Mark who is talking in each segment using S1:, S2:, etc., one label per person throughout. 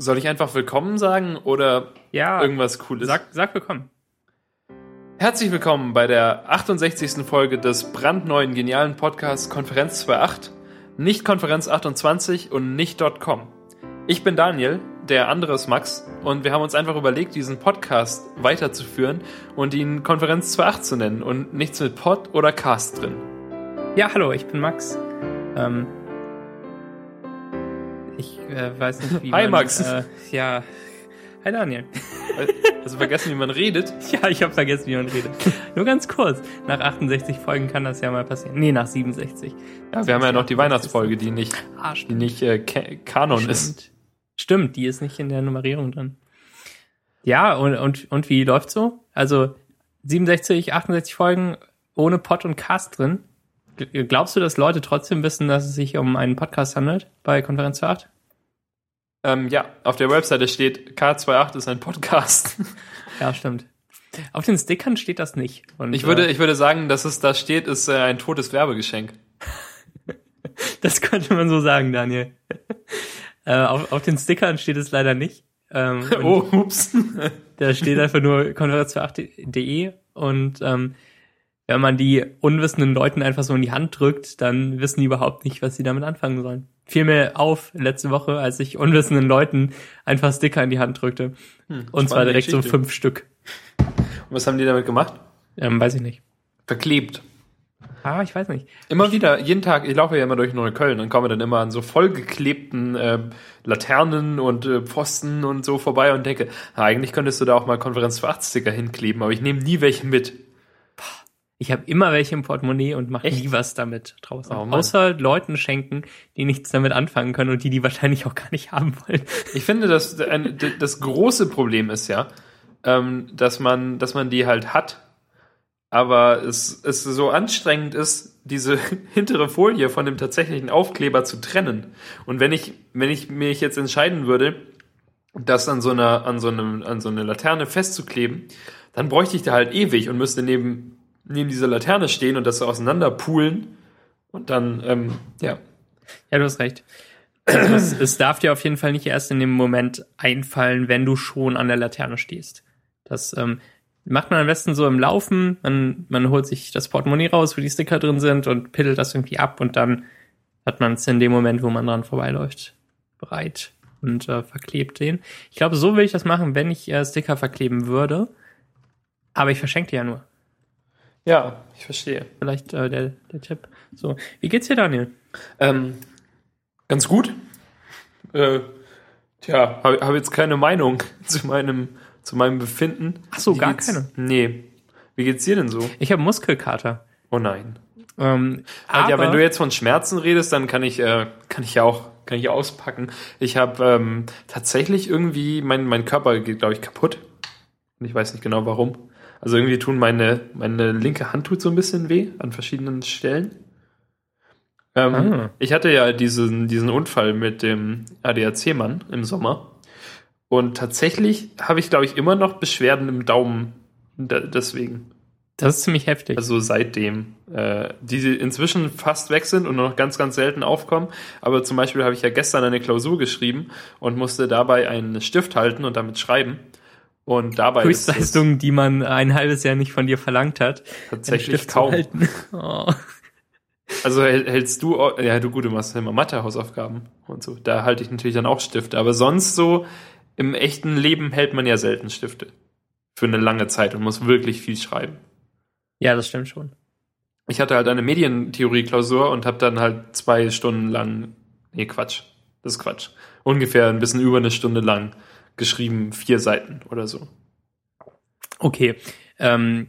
S1: Soll ich einfach willkommen sagen oder
S2: Ja,
S1: irgendwas Cooles?
S2: sag, sag willkommen.
S1: Herzlich willkommen bei der 68. Folge des brandneuen genialen Podcasts Konferenz 2.8, nicht Konferenz 28 und nicht .com. Ich bin Daniel, der andere ist Max und wir haben uns einfach überlegt, diesen Podcast weiterzuführen und ihn Konferenz 2.8 zu nennen und nichts mit Pod oder Cast drin.
S2: Ja, hallo, ich bin Max. Ähm, ich äh, weiß nicht, wie
S1: Hi,
S2: man...
S1: Max.
S2: Äh, ja, hi Daniel.
S1: Also vergessen, wie man redet.
S2: Ja, ich habe vergessen, wie man redet. Nur ganz kurz. Nach 68 Folgen kann das ja mal passieren. Nee, nach 67.
S1: Ja, wir haben ja noch die Weihnachtsfolge, die nicht,
S2: Ah,
S1: die nicht äh, Ka- Kanon ist.
S2: Stimmt. Stimmt, die ist nicht in der Nummerierung drin. Ja, und, und, und wie läuft's so? Also 67, 68 Folgen ohne Pod und Cast drin. Glaubst du, dass Leute trotzdem wissen, dass es sich um einen Podcast handelt bei Konferenz 8?
S1: Ähm, ja, auf der Webseite steht K28 ist ein Podcast.
S2: Ja, stimmt. Auf den Stickern steht das nicht. Und,
S1: Ich würde,
S2: äh,
S1: ich würde sagen, dass es da steht, ist äh, ein totes Werbegeschenk.
S2: das könnte man so sagen, Daniel. äh, auf, auf den Stickern steht es leider nicht. Ähm,
S1: Oh, ups.
S2: Da steht einfach nur konferenz28.de und ähm, wenn man die unwissenden Leuten einfach so in die Hand drückt, dann wissen die überhaupt nicht, was sie damit anfangen sollen. Fiel mir auf letzte Woche, als ich unwissenden Leuten einfach Sticker in die Hand drückte. und zwar direkt so
S1: Geschichte.
S2: fünf Stück.
S1: Und was haben die damit gemacht?
S2: Ähm, weiß ich nicht.
S1: Verklebt.
S2: Ah, ich weiß nicht.
S1: Immer wieder, jeden Tag, ich laufe ja immer durch Neukölln und komme dann immer an so vollgeklebten äh, Laternen und äh, Pfosten und so vorbei und denke, na, eigentlich könntest du da auch mal Konferenz für 8 Sticker hinkleben, aber ich nehme nie welche mit.
S2: Ich habe immer welche im Portemonnaie und mache nie was damit draußen.
S1: Oh.
S2: Außer Leuten schenken, die nichts damit anfangen können und die die wahrscheinlich auch gar nicht haben wollen.
S1: Ich finde, dass ein, d- das große Problem ist ja, ähm, dass man, dass man die halt hat, aber es, es so anstrengend ist, diese hintere Folie von dem tatsächlichen Aufkleber zu trennen. Und wenn ich, wenn ich mich jetzt entscheiden würde, das an so einer, an so einem, an so eine Laterne festzukleben, dann bräuchte ich da halt ewig und müsste neben, neben dieser Laterne stehen und das so auseinander poolen. Und dann, ähm, ja.
S2: Ja, du hast recht. Also es, es darf dir auf jeden Fall nicht erst in dem Moment einfallen, wenn du schon an der Laterne stehst. Das ähm, macht man am besten so im Laufen. Man, man holt sich das Portemonnaie raus, wo die Sticker drin sind und piddelt das irgendwie ab und dann hat man es in dem Moment, wo man dran vorbeiläuft, bereit und äh, verklebt den. Ich glaube, so will ich das machen, wenn ich äh, Sticker verkleben würde. Aber ich verschenke die ja nur.
S1: Ja, ich verstehe.
S2: Vielleicht äh, der, der Tipp. So, wie geht's dir, Daniel?
S1: Ähm, ganz gut. Äh, tja, habe hab jetzt keine Meinung zu meinem, zu meinem Befinden.
S2: Ach so,
S1: Wie
S2: gar keine.
S1: Nee. Wie geht's dir denn so?
S2: Ich habe Muskelkater.
S1: Oh nein.
S2: Ähm,
S1: Ah, ja,
S2: aber-
S1: wenn du jetzt von Schmerzen redest, dann kann ich, äh, kann ich ja auch, kann ich auspacken. Ich habe ähm, tatsächlich irgendwie, mein, mein Körper geht, glaube ich, kaputt. Und ich weiß nicht genau warum. Also irgendwie tun meine, meine linke Hand tut so ein bisschen weh an verschiedenen Stellen. Ähm,
S2: Ah.
S1: Ich hatte ja diesen, diesen Unfall mit dem ADAC-Mann im Sommer. Und tatsächlich habe ich, glaube ich, immer noch Beschwerden im Daumen da, deswegen.
S2: Das ist ziemlich heftig.
S1: Also seitdem, äh, die inzwischen fast weg sind und nur noch ganz, ganz selten aufkommen. Aber zum Beispiel habe ich ja gestern eine Klausur geschrieben und musste dabei einen Stift halten und damit schreiben. Und dabei ist es
S2: Höchstleistung, die man ein halbes Jahr nicht von dir verlangt hat.
S1: tatsächlich kaum.
S2: Oh.
S1: Also hält- hältst du, ja du gut, du machst immer Mathe-Hausaufgaben und so. Da halte ich natürlich dann auch Stifte. Aber sonst so im echten Leben hält man ja selten Stifte. Für eine lange Zeit und muss wirklich viel schreiben.
S2: Ja, das stimmt schon.
S1: Ich hatte halt eine Medientheorie-Klausur und habe dann halt zwei Stunden lang, nee, Quatsch, das ist Quatsch, ungefähr ein bisschen über eine Stunde lang geschrieben, vier Seiten oder so.
S2: Okay. Ähm,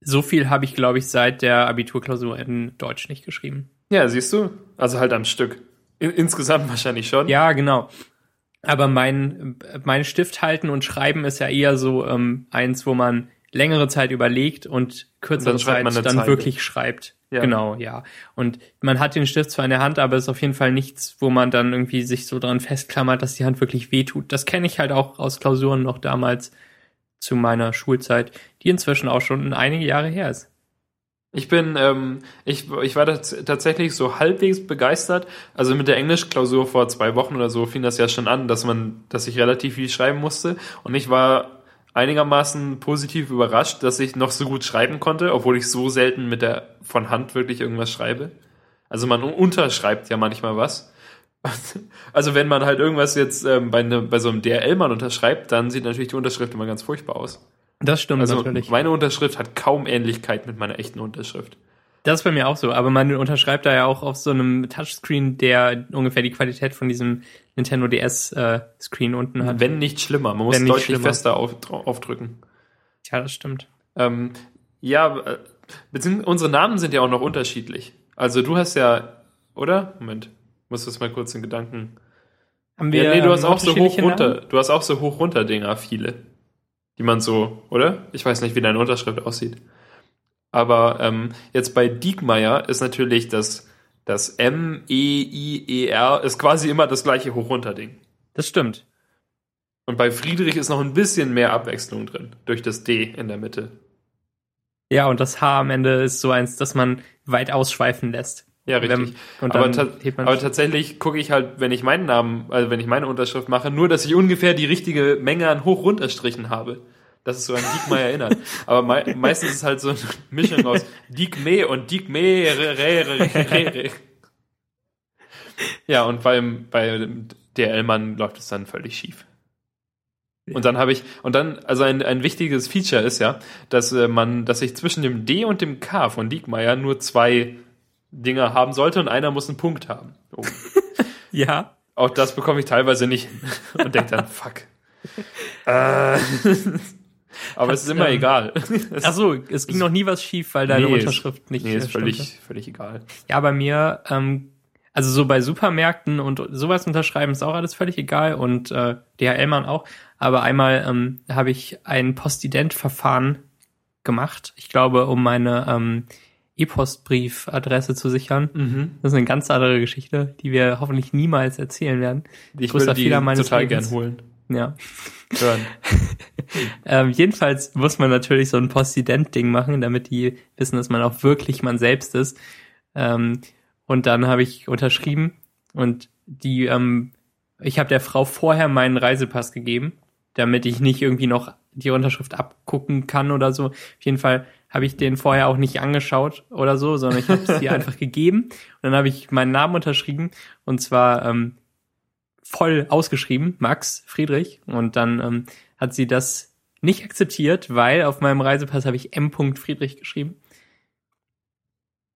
S2: so viel habe ich, glaube ich, seit der Abiturklausur in Deutsch nicht geschrieben.
S1: Ja, siehst du? Also halt am Stück. In, insgesamt wahrscheinlich schon.
S2: Ja, genau. Aber mein, mein Stift halten und schreiben ist ja eher so ähm, eins, wo man längere Zeit überlegt und kürzere
S1: Und dann
S2: Zeit dann
S1: Zeile.
S2: wirklich schreibt.
S1: Ja.
S2: Genau, ja. Und man hat den Stift zwar in der Hand, aber es ist auf jeden Fall nichts, wo man dann irgendwie sich so dran festklammert, dass die Hand wirklich wehtut. Das kenne ich halt auch aus Klausuren noch damals zu meiner Schulzeit, die inzwischen auch schon einige Jahre her ist.
S1: Ich bin, ähm, ich, ich war tats tatsächlich so halbwegs begeistert. Also mit der Englischklausur vor zwei Wochen oder so fing das ja schon an, dass man, dass ich relativ viel schreiben musste. Und ich war einigermaßen positiv überrascht, dass ich noch so gut schreiben konnte, obwohl ich so selten mit der von Hand wirklich irgendwas schreibe. Also man unterschreibt ja manchmal was. Also wenn man halt irgendwas jetzt ähm, bei, ne, bei so einem DRL-Mann unterschreibt, dann sieht natürlich die Unterschrift immer ganz furchtbar aus.
S2: Das stimmt
S1: Also
S2: natürlich.
S1: meine Unterschrift hat kaum Ähnlichkeit mit meiner echten Unterschrift.
S2: Das ist bei mir auch so, aber man unterschreibt da ja auch auf so einem Touchscreen, der ungefähr die Qualität von diesem Nintendo DS äh, Screen unten hat.
S1: Wenn nicht schlimmer. Man muss deutlich
S2: schlimmer.
S1: fester auf, aufdrücken.
S2: Ja, das stimmt.
S1: Ähm, ja, äh, beziehungsweise unsere Namen sind ja auch noch unterschiedlich. Also du hast ja, oder? Moment, ich muss das mal kurz in Gedanken.
S2: Haben
S1: Ja, nee, du hast auch so hoch runter,
S2: Namen?
S1: du hast auch so hoch runter Dinger, viele. Die man so, oder? Ich weiß nicht, wie deine Unterschrift aussieht. Aber ähm, jetzt bei Diekmeyer ist natürlich das, das M-E-I-E-R ist quasi immer das gleiche hoch runter Ding.
S2: Das stimmt.
S1: Und bei Friedrich ist noch ein bisschen mehr Abwechslung drin, durch das D in der Mitte.
S2: Ja, und das H am Ende ist so eins, das man weit ausschweifen lässt.
S1: Ja, richtig.
S2: Wenn- und
S1: aber, ta aber tatsächlich gucke ich halt, wenn ich meinen Namen, also wenn ich meine Unterschrift mache, nur, dass ich ungefähr die richtige Menge an Hoch-Runterstrichen habe. Das ist so an Diekmeier erinnert. Aber mei meistens ist es halt so eine Mischung aus Diekme und Diekme. Re, re, re, re, re. Ja, und beim, bei DL-Mann läuft es dann völlig schief. Und dann habe ich, und dann, also ein, ein wichtiges Feature ist ja, dass äh, man, dass ich zwischen dem D und dem K von Diekmeyer nur zwei Dinger haben sollte und einer muss einen Punkt haben. Oh.
S2: ja,
S1: Auch das bekomme ich teilweise nicht hin und denke dann, fuck. Äh. Aber es ist immer
S2: ähm,
S1: egal.
S2: Ach so, es ging noch nie was schief, weil deine
S1: Nee,
S2: Unterschrift nicht
S1: nee, ist
S2: äh, stimmte.
S1: völlig, völlig egal.
S2: Ja, bei mir, ähm, also so bei Supermärkten und sowas unterschreiben ist auch alles völlig egal und äh, DHL-Mann auch. Aber einmal ähm, habe ich ein Postident-Verfahren gemacht. Ich glaube, um meine ähm, E-Postbriefadresse zu sichern.
S1: Mhm.
S2: Das ist eine ganz andere Geschichte, die wir hoffentlich niemals erzählen werden.
S1: Ich
S2: Größter
S1: würde die
S2: Fehler meines
S1: total
S2: Lebens.
S1: gern holen.
S2: Ja.
S1: Hören.
S2: Ähm, jedenfalls muss man natürlich so ein Postident-Ding machen, damit die wissen, dass man auch wirklich man selbst ist. Ähm, und dann habe ich unterschrieben und die, ähm, ich habe der Frau vorher meinen Reisepass gegeben, damit ich nicht irgendwie noch die Unterschrift abgucken kann oder so. Auf jeden Fall habe ich den vorher auch nicht angeschaut oder so, sondern ich habe es ihr einfach gegeben und dann habe ich meinen Namen unterschrieben und zwar ähm, voll ausgeschrieben, Max Friedrich. Und dann ähm, hat sie das nicht akzeptiert, weil auf meinem Reisepass habe ich M. Friedrich geschrieben.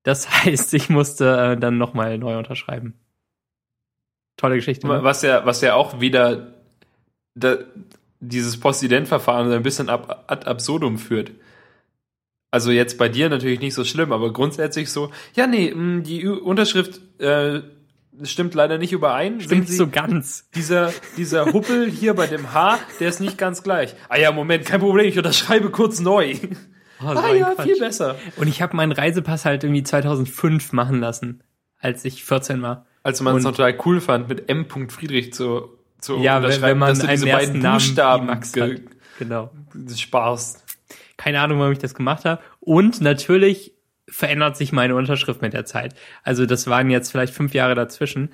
S2: Das heißt, ich musste äh, dann nochmal neu unterschreiben. Tolle Geschichte. Ne?
S1: Was ja, was ja auch wieder da, dieses Postident-Verfahren so ein bisschen ab, ad absurdum führt. Also jetzt bei dir natürlich nicht so schlimm, aber grundsätzlich so, ja, nee, mh, die Unterschrift äh, stimmt leider nicht überein.
S2: Stimmt
S1: Sie,
S2: so ganz.
S1: dieser, dieser Huppel hier bei dem H, der ist nicht ganz gleich. Ah ja, Moment, kein Problem, ich unterschreibe kurz neu.
S2: Oh, so
S1: ah ja,
S2: Quatsch.
S1: viel besser.
S2: Und ich habe meinen Reisepass halt irgendwie 2005 machen lassen, als ich 14 war.
S1: Als man es total cool fand, mit M. Friedrich zu, zu
S2: Ja, wenn, wenn man
S1: dass du diese beiden
S2: Namen
S1: Buchstaben
S2: Max. Genau.
S1: sparst.
S2: Keine Ahnung, warum ich das gemacht habe. Und natürlich verändert sich meine Unterschrift mit der Zeit. Also das waren jetzt vielleicht fünf Jahre dazwischen.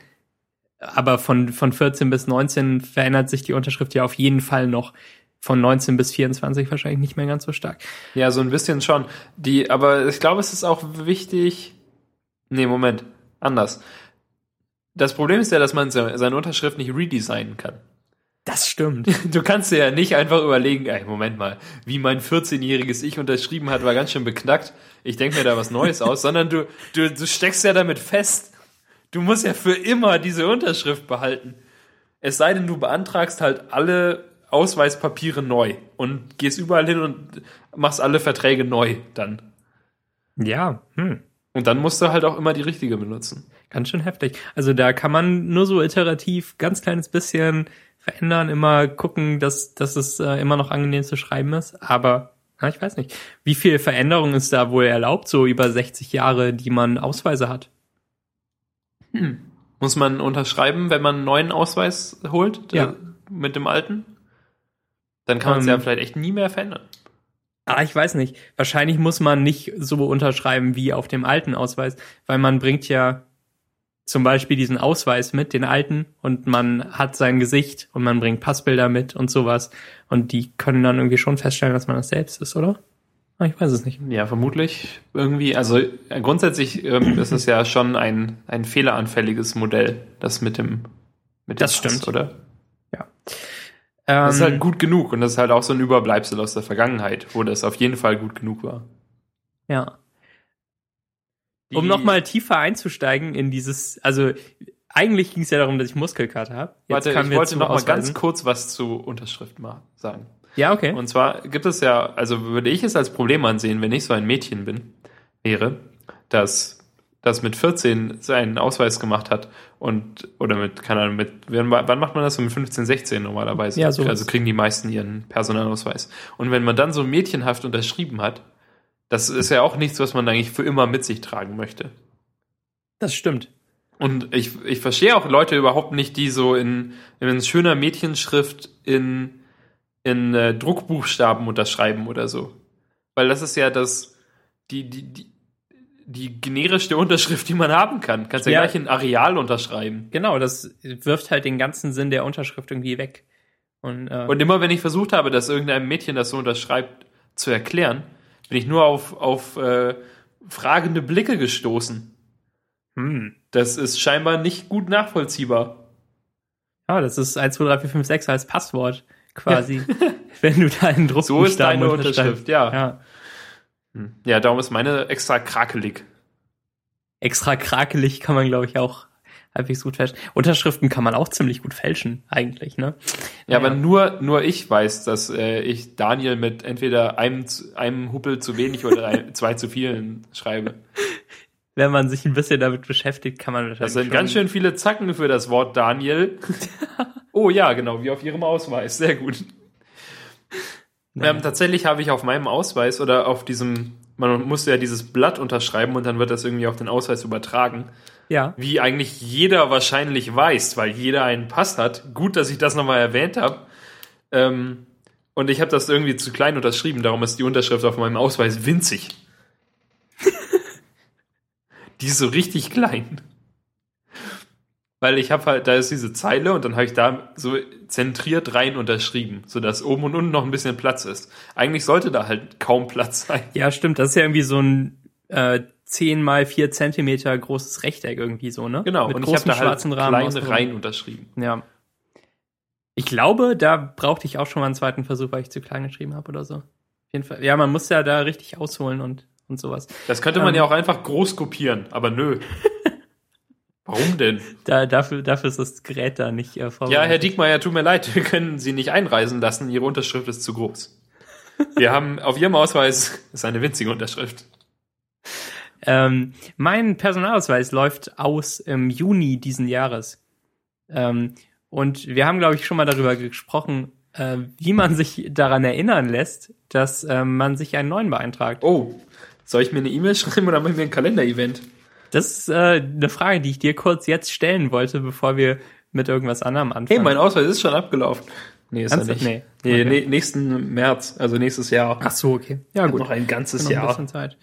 S2: Aber von, von 14 bis 19 verändert sich die Unterschrift ja auf jeden Fall noch. Von 19 bis 24 wahrscheinlich nicht mehr ganz so stark.
S1: Ja, so ein bisschen schon. Die, aber ich glaube, es ist auch wichtig. Nee, Moment. Anders. Das Problem ist ja, dass man se- seine Unterschrift nicht redesignen kann.
S2: Das stimmt.
S1: Du kannst dir ja nicht einfach überlegen, ey, Moment mal, wie mein 14-jähriges Ich unterschrieben hat, war ganz schön beknackt. Ich denke mir da was Neues aus, sondern du, du, du steckst ja damit fest. Du musst ja für immer diese Unterschrift behalten. Es sei denn, du beantragst halt alle Ausweispapiere neu und gehst überall hin und machst alle Verträge neu dann.
S2: Ja, hm.
S1: Und dann musst du halt auch immer die richtige benutzen.
S2: Ganz schön heftig. Also da kann man nur so iterativ ganz kleines bisschen verändern, immer gucken, dass, dass es äh, immer noch angenehm zu schreiben ist. Aber na, ich weiß nicht. Wie viel Veränderung ist da wohl erlaubt, so über 60 Jahre, die man Ausweise hat?
S1: Muss man unterschreiben, wenn man einen neuen Ausweis holt?
S2: Ja.
S1: äh, Mit dem alten? Dann kann man es
S2: Ähm.
S1: ja vielleicht echt nie mehr verändern.
S2: Ah, ich weiß nicht. Wahrscheinlich muss man nicht so unterschreiben wie auf dem alten Ausweis, weil man bringt ja zum Beispiel diesen Ausweis mit, den alten, und man hat sein Gesicht und man bringt Passbilder mit und sowas. Und die können dann irgendwie schon feststellen, dass man das selbst ist, oder? Ah, ich weiß es nicht.
S1: Ja, vermutlich irgendwie. Also äh, grundsätzlich ähm, ist es ja schon ein, ein fehleranfälliges Modell, das mit dem mit dem
S2: Das stimmt.
S1: oder?
S2: Ja.
S1: Das ist halt
S2: Ähm,
S1: gut genug und das ist halt auch so ein Überbleibsel aus der Vergangenheit, wo das auf jeden Fall gut genug war.
S2: ja. Um
S1: Die-
S2: nochmal tiefer einzusteigen in dieses, also eigentlich ging es ja darum, dass ich Muskelkater habe.
S1: Warte, ich wollte noch mal ganz kurz was zu Unterschrift mal sagen.
S2: Ja, okay.
S1: Und zwar gibt es ja, also würde ich es als Problem ansehen, wenn ich so ein Mädchen bin, wäre, dass das mit 14 seinen Ausweis gemacht hat und oder mit, keine Ahnung, mit wann, wann macht man das so mit 15, 16 normalerweise?
S2: Ja, sowas.
S1: Also kriegen die meisten ihren Personalausweis. Und wenn man dann so mädchenhaft unterschrieben hat, das ist ja auch nichts, was man eigentlich für immer mit sich tragen möchte.
S2: das stimmt.
S1: Und ich, ich verstehe auch Leute überhaupt nicht, die so in, in schöner Mädchenschrift in, in äh, Druckbuchstaben unterschreiben oder so. Weil das ist ja das, die, die, die, die generischste Unterschrift, die man haben kann. Kannst ja,
S2: Ja.
S1: gleich in Areal unterschreiben.
S2: Genau, das wirft halt den ganzen Sinn der Unterschrift irgendwie weg. Und, äh,
S1: Und immer wenn ich versucht habe, dass irgendeinem Mädchen das so unterschreibt, zu erklären, bin ich nur auf, auf äh, fragende Blicke gestoßen.
S2: hm.
S1: Das ist scheinbar nicht gut nachvollziehbar.
S2: Ja, das ist 1, 2, 3, 4, 5, 6 als Passwort quasi. wenn du da einen Druckbuchstaben
S1: So ist deine. Unterschrift, ja.
S2: Ja.
S1: Hm. Ja, darum ist meine extra krakelig.
S2: Extra krakelig kann man, glaube ich, auch halbwegs gut fälschen. Unterschriften kann man auch ziemlich gut fälschen, eigentlich, ne?
S1: Ja,
S2: Naja.
S1: aber nur, nur ich weiß, dass äh, ich Daniel mit entweder einem, einem Huppel zu wenig oder ein, zwei zu vielen schreibe.
S2: Wenn man sich ein bisschen damit beschäftigt, kann man wahrscheinlich
S1: Das sind
S2: schon-
S1: ganz schön viele Zacken für das Wort Daniel. oh ja, genau, wie auf Ihrem Ausweis. Sehr gut.
S2: Naja.
S1: Ähm, tatsächlich habe ich auf meinem Ausweis oder auf diesem, man musste ja dieses Blatt unterschreiben und dann wird das irgendwie auf den Ausweis übertragen.
S2: Ja.
S1: Wie eigentlich jeder wahrscheinlich weiß, weil jeder einen Pass hat. Gut, dass ich das nochmal erwähnt habe. Ähm, und ich habe das irgendwie zu klein unterschrieben, darum ist die Unterschrift auf meinem Ausweis winzig. die ist so richtig klein. Weil ich habe halt, da ist diese Zeile und dann habe ich da so zentriert rein unterschrieben, sodass oben und unten noch ein bisschen Platz ist. Eigentlich sollte da halt kaum Platz sein.
S2: Ja, stimmt. Das ist ja irgendwie so ein äh, 10 mal 4 Zentimeter großes Rechteck irgendwie so, ne?
S1: Genau,
S2: Mit
S1: und ich habe da halt
S2: schwarzen Rahmen.
S1: klein
S2: außenrum.
S1: rein unterschrieben.
S2: Ja. Ich glaube, da brauchte ich auch schon mal einen zweiten Versuch, weil ich zu klein geschrieben habe oder so. Auf jeden Fall. Ja, man muss ja da richtig ausholen und, und sowas.
S1: Das könnte man
S2: Ähm.
S1: ja auch einfach groß kopieren, aber nö. Warum denn?
S2: Da, dafür, dafür ist das Gerät da nicht äh,
S1: Ja,
S2: vorbereitet.
S1: Herr Diekmeyer, tut mir leid, wir können Sie nicht einreisen lassen. Ihre Unterschrift ist zu groß. Wir haben auf Ihrem Ausweis ist eine winzige Unterschrift.
S2: Ähm, mein Personalausweis läuft aus im Juni diesen Jahres. Ähm, und wir haben, glaube ich, schon mal darüber gesprochen, äh, wie man sich daran erinnern lässt, dass ähm, man sich einen neuen beantragt.
S1: Oh, soll ich mir eine E-Mail schreiben oder machen wir ein Kalender-Event?
S2: Das ist äh, eine Frage, die ich dir kurz jetzt stellen wollte, bevor wir mit irgendwas anderem anfangen.
S1: Hey, mein Ausweis ist schon abgelaufen. Nee, ist er
S2: Ernsthaft?
S1: nicht.
S2: Nee. Okay.
S1: nee, nächsten März, also nächstes Jahr.
S2: Ach so, okay. Ja, gut.
S1: Noch ein ganzes
S2: Noch ein
S1: Jahr.
S2: bisschen Zeit.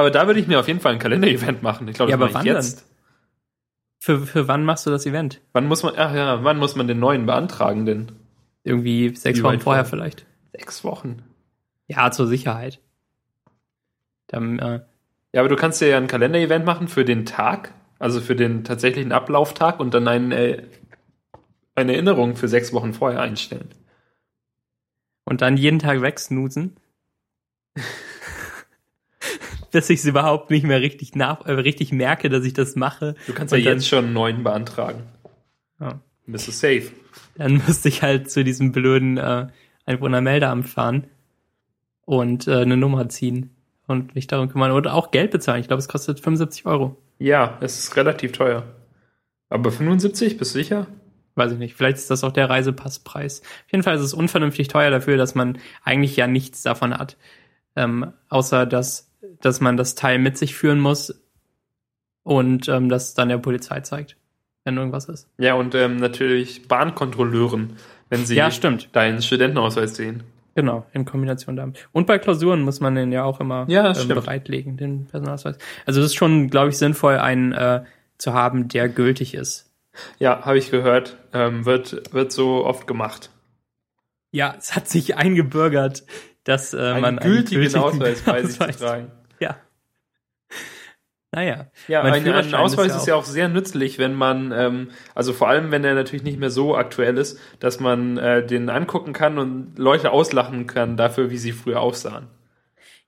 S1: Aber da würde ich mir auf jeden Fall ein Kalender-Event machen. Ich glaube,
S2: Ja,
S1: das
S2: aber wann
S1: jetzt.
S2: Für, für wann machst du das Event?
S1: Wann muss man, ach ja, wann muss man den neuen beantragen denn?
S2: Irgendwie sechs
S1: Wie
S2: Wochen vorher
S1: vor?
S2: vielleicht.
S1: Sechs Wochen.
S2: Ja, zur Sicherheit. Dann, äh,
S1: Ja, aber du kannst dir ja ein Kalender-Event machen für den Tag, also für den tatsächlichen Ablauftag und dann ein, äh, eine Erinnerung für sechs Wochen vorher einstellen.
S2: und dann jeden Tag wegsnoosen. Bis ich es überhaupt nicht mehr richtig nach, äh, richtig merke, dass ich das mache.
S1: Du kannst ja
S2: dann-
S1: jetzt schon einen neuen beantragen.
S2: Ja.
S1: Bist du safe.
S2: Dann müsste ich halt zu diesem blöden äh, Einwohnermeldeamt fahren und äh, eine Nummer ziehen und mich darum kümmern und auch Geld bezahlen. Ich glaube, es kostet 75 Euro.
S1: Ja, es ist relativ teuer. Aber 75, bist du sicher?
S2: Weiß ich nicht. Vielleicht ist das auch der Reisepasspreis. Auf jeden Fall ist es unvernünftig teuer dafür, dass man eigentlich ja nichts davon hat. Ähm, außer dass, dass man das Teil mit sich führen muss und ähm, das dann der Polizei zeigt, wenn irgendwas ist.
S1: Ja, und ähm, natürlich Bahnkontrolleuren, wenn sie
S2: Ja, stimmt.
S1: deinen Studentenausweis sehen.
S2: Genau, in Kombination damit. Und bei Klausuren muss man den ja auch immer
S1: Ja,
S2: ähm, bereitlegen, den Personalausweis. Also es ist schon, glaube ich, sinnvoll, einen äh, zu haben, der gültig ist.
S1: Ja, habe ich gehört. Ähm, wird, wird so oft gemacht.
S2: Ja, es hat sich eingebürgert, dass äh,
S1: Einen
S2: man
S1: gültigen Ausweis bei sich zu
S2: Ausweis-
S1: tragen.
S2: Ja. Naja.
S1: Ja, ein, ein Ausweis
S2: ist
S1: ist
S2: ja
S1: auch sehr nützlich, wenn man, ähm, also vor allem, wenn der natürlich nicht mehr so aktuell ist, dass man äh, den angucken kann und Leute auslachen kann dafür, wie sie früher aussahen.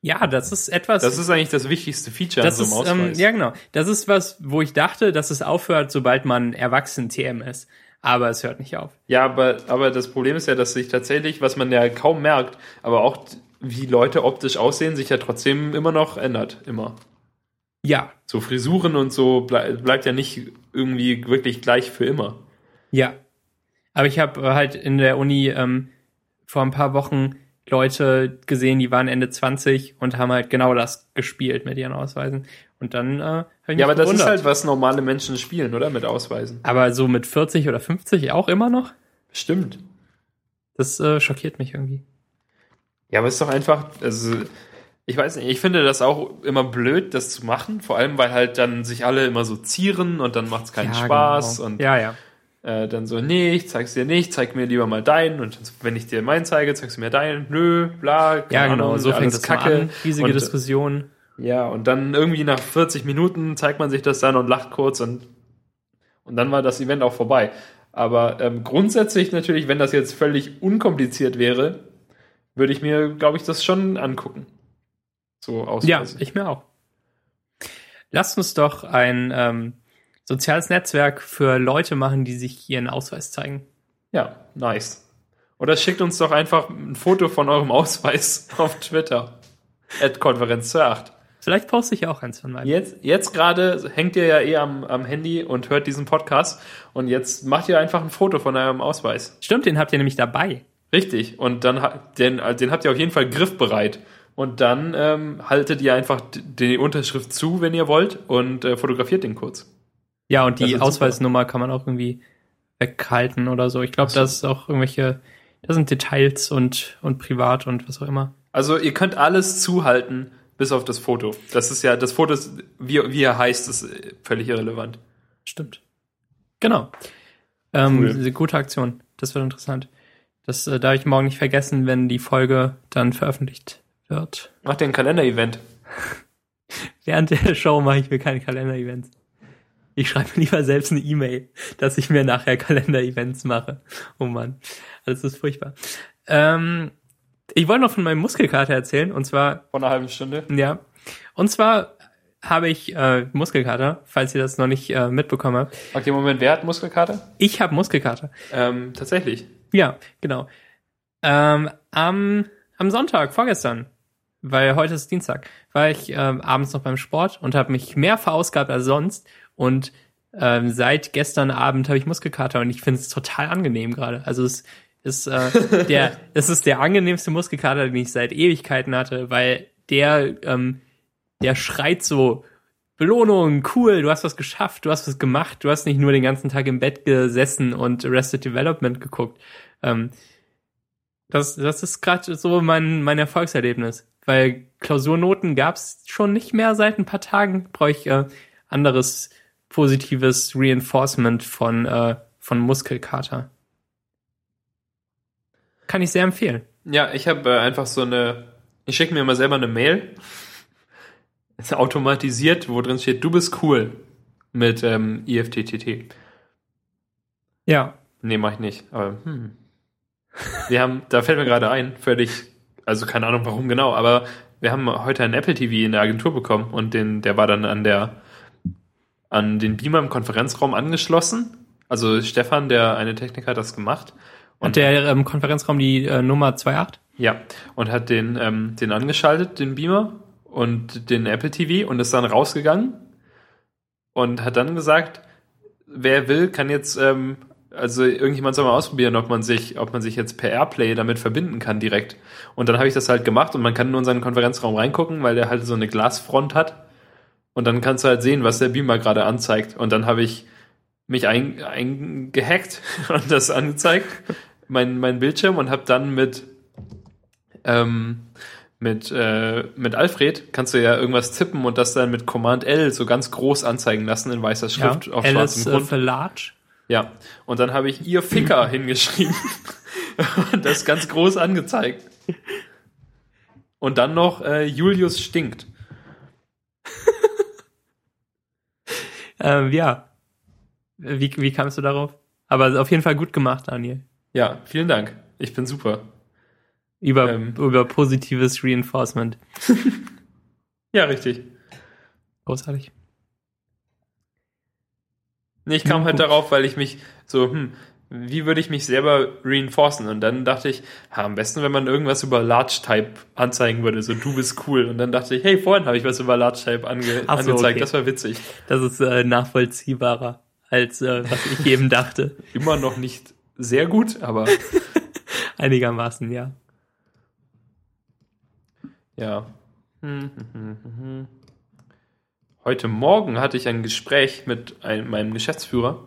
S2: Ja, das ist etwas.
S1: Das ist eigentlich das wichtigste Feature
S2: das
S1: an so
S2: ist,
S1: einem
S2: ähm,
S1: Ausweis.
S2: ja genau. Das ist was, wo ich dachte, dass es aufhört, sobald man erwachsen TM ist. Aber es hört nicht auf.
S1: Ja, aber, aber das Problem ist ja, dass sich tatsächlich, was man ja kaum merkt, aber auch wie Leute optisch aussehen, sich ja trotzdem immer noch ändert. Immer.
S2: Ja,
S1: So Frisuren und so blei bleibt ja nicht irgendwie wirklich gleich für immer.
S2: ja. Aber ich habe äh, halt in der Uni ähm, vor ein paar Wochen Leute gesehen, die waren Ende 20 und haben halt genau das gespielt mit ihren Ausweisen. Und dann äh, habe ich
S1: Ja, aber das ist
S2: gewundert.
S1: halt, was normale Menschen spielen, oder? Mit Ausweisen.
S2: Aber so mit 40 oder 50 auch immer noch?
S1: Stimmt.
S2: Das äh, schockiert mich irgendwie.
S1: Ja, aber es ist doch einfach, also ich weiß nicht, ich finde das auch immer blöd, das zu machen, vor allem weil halt dann sich alle immer so zieren und dann macht es keinen
S2: Ja,
S1: Spaß
S2: genau.
S1: und
S2: ja, ja.
S1: äh, dann so, nee, ich zeig's dir nicht, zeig mir lieber mal deinen und wenn ich dir meinen zeige, zeigst du mir deinen, nö, bla,
S2: Ja, genau.
S1: Ahnung,
S2: So fängt es Kacke. an. Riesige
S1: und,
S2: Diskussion.
S1: Ja, und dann irgendwie nach 40 Minuten zeigt man sich das dann und lacht kurz und, und dann war das Event auch vorbei. Aber ähm, grundsätzlich natürlich, wenn das jetzt völlig unkompliziert wäre, würde ich mir, glaube ich, das schon angucken. So
S2: Ja,
S1: Ausweise.
S2: ich mir auch. Lasst uns doch ein ähm, soziales Netzwerk für Leute machen, die sich ihren Ausweis zeigen.
S1: ja, nice. Oder schickt uns doch einfach ein Foto von eurem Ausweis auf Twitter. At Konferenz 28.
S2: Vielleicht poste ich auch eins von meinen.
S1: Jetzt, jetzt gerade hängt ihr ja eh am, am Handy und hört diesen Podcast und jetzt macht ihr einfach ein Foto von eurem Ausweis.
S2: Stimmt, den habt ihr nämlich dabei.
S1: Richtig. Und dann den, äh, den habt ihr auf jeden Fall griffbereit. Und dann ähm, haltet ihr einfach die Unterschrift zu, wenn ihr wollt, und äh, fotografiert den kurz.
S2: Ja, und die
S1: ist super.
S2: Ausweisnummer kann man auch irgendwie weghalten oder so. Ich glaube,
S1: so.
S2: das ist auch irgendwelche, das sind Details und, und privat und was auch immer.
S1: Also ihr könnt alles zuhalten, bis auf das Foto. Das ist ja, das Foto ist, wie, wie er heißt, ist völlig irrelevant.
S2: Stimmt. Genau. Ähm,
S1: Cool.
S2: diese gute Aktion. Das wird interessant. Das äh, darf ich morgen nicht vergessen, wenn die Folge dann veröffentlicht wird.
S1: Macht ihr ein Kalender-Event.
S2: Während der Show mache ich mir keine Kalender-Events. Ich schreibe mir lieber selbst eine E-Mail, dass ich mir nachher Kalender-Events mache. Oh Mann, das ist furchtbar. Ähm, ich wollte noch von meinem Muskelkater erzählen, und zwar,
S1: Vor einer halben Stunde.
S2: ja, und zwar habe ich äh, Muskelkater, falls ihr das noch nicht äh, mitbekommen habt.
S1: Okay, Moment, wer hat Muskelkater?
S2: Ich habe Muskelkater.
S1: Ähm, tatsächlich.
S2: Ja, genau. Ähm, am, am Sonntag, vorgestern, weil heute ist Dienstag, war ich ähm, abends noch beim Sport und habe mich mehr verausgabt als sonst. Und ähm, seit gestern Abend habe ich Muskelkater und ich finde es total angenehm gerade. Also es ist äh, der, es ist der angenehmste Muskelkater, den ich seit Ewigkeiten hatte, weil der, ähm, der schreit so Belohnung, cool, du hast was geschafft, du hast was gemacht, du hast nicht nur den ganzen Tag im Bett gesessen und Arrested Development geguckt. Ähm, das, das ist gerade so mein, mein Erfolgserlebnis, weil Klausurnoten gab's schon nicht mehr seit ein paar Tagen. Brauche ich äh, anderes positives Reinforcement von, äh, von Muskelkater. Kann ich sehr empfehlen.
S1: Ja, ich habe äh, einfach so eine, ich schicke mir immer selber eine Mail, ist automatisiert, wo drin steht, du bist cool mit ähm, IFTTT.
S2: Ja.
S1: Nee, mach ich nicht. Aber, hm. Wir haben, da fällt mir gerade ein, völlig, also keine Ahnung warum genau, aber wir haben heute einen Apple TV in der Agentur bekommen und den, der war dann an der, an den Beamer im Konferenzraum angeschlossen. Also Stefan, der eine Techniker, hat das gemacht.
S2: Und der ähm, Konferenzraum die äh, Nummer 2.8?
S1: Ja, und hat den, ähm, den angeschaltet, den Beamer und den Apple TV und ist dann rausgegangen und hat dann gesagt, wer will, kann jetzt, ähm, also irgendjemand soll mal ausprobieren, ob man sich, ob man sich jetzt per Airplay damit verbinden kann direkt. Und dann habe ich das halt gemacht und man kann in unseren Konferenzraum reingucken, weil der halt so eine Glasfront hat. Und dann kannst du halt sehen, was der Beamer gerade anzeigt. Und dann habe ich mich eingehackt ein, und das angezeigt, mein, mein Bildschirm und habe dann mit ähm, mit, äh, mit Alfred kannst du ja irgendwas tippen und das dann mit Command L so ganz groß anzeigen lassen in weißer Schrift
S2: ja,
S1: auf
S2: L
S1: schwarzem
S2: ist äh,
S1: Grund.
S2: für Large.
S1: Ja, und dann habe ich ihr Ficker hingeschrieben und das ganz groß angezeigt. Und dann noch äh, Julius stinkt.
S2: Ähm, ja. Wie, wie kamst du darauf? Aber auf jeden Fall gut gemacht, Daniel.
S1: Ja, vielen Dank. Ich bin super.
S2: Über,
S1: Ähm.
S2: über positives Reinforcement.
S1: Ja, richtig.
S2: Großartig.
S1: Nee, ich kam halt
S2: gut.
S1: darauf, weil ich mich so, hm, wie würde ich mich selber reinforcen? Und dann dachte ich, ha, am besten, wenn man irgendwas über Large Type anzeigen würde, so du bist cool. Und dann dachte ich, hey, vorhin habe ich was über Large Type ange
S2: so,
S1: angezeigt,
S2: okay.
S1: das war witzig.
S2: Das ist äh, nachvollziehbarer, als äh, was ich eben dachte.
S1: Immer noch nicht sehr gut, aber
S2: Einigermaßen, ja.
S1: ja. Hm, hm, hm. Heute Morgen hatte ich ein Gespräch mit einem, meinem Geschäftsführer,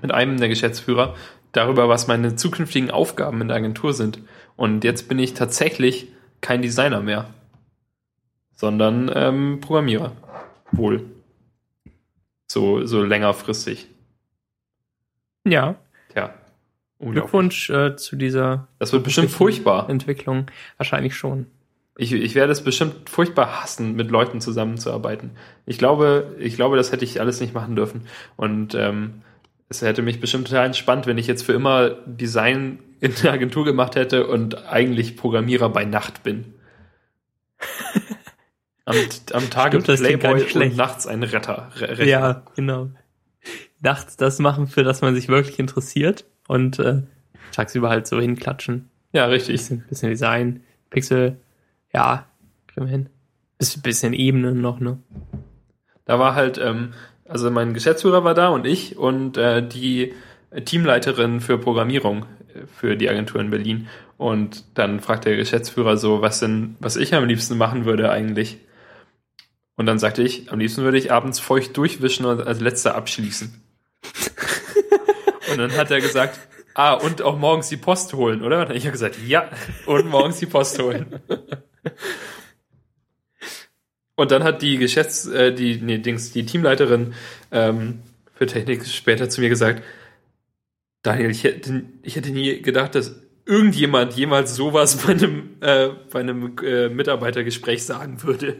S1: mit einem der Geschäftsführer, darüber, was meine zukünftigen Aufgaben in der Agentur sind. Und jetzt bin ich tatsächlich kein Designer mehr, sondern ähm, Programmierer. Wohl. So, so längerfristig.
S2: Ja,
S1: Tja.
S2: Glückwunsch äh, zu dieser
S1: Das wird bestimmt furchtbar.
S2: Entwicklung. Wahrscheinlich schon.
S1: Ich, ich werde es bestimmt furchtbar hassen, mit Leuten zusammenzuarbeiten. Ich glaube, ich glaube, das hätte ich alles nicht machen dürfen. Und ähm, es hätte mich bestimmt total entspannt, wenn ich jetzt für immer Design in der Agentur gemacht hätte und eigentlich Programmierer bei Nacht bin. Am, am Tage
S2: Stimmt,
S1: Playboy und nachts ein Retter. Re Rechner.
S2: Ja, genau. Nachts das machen, für das man sich wirklich interessiert und äh, tagsüber halt so hinklatschen.
S1: ja, richtig.
S2: Bisschen, bisschen Design, Pixel, ja, kriegen wir hin. Bisschen, bisschen Ebene noch, ne?
S1: Da war halt, ähm, also mein Geschäftsführer war da und ich und äh, die Teamleiterin für Programmierung äh, für die Agentur in Berlin. Und dann fragt der Geschäftsführer so, was denn, was ich am liebsten machen würde eigentlich. Und dann sagte ich, am liebsten würde ich abends feucht durchwischen und als letzter abschließen. Und dann hat er gesagt, ah, und auch morgens die Post holen, oder? Und dann habe ich gesagt, ja, und morgens die Post holen. Und dann hat die Geschäfts-, äh, die, nee, Dings, die Teamleiterin ähm, für Technik später zu mir gesagt, Daniel, ich hätte, ich hätte nie gedacht, dass irgendjemand jemals sowas bei einem, äh, bei einem äh, Mitarbeitergespräch sagen würde.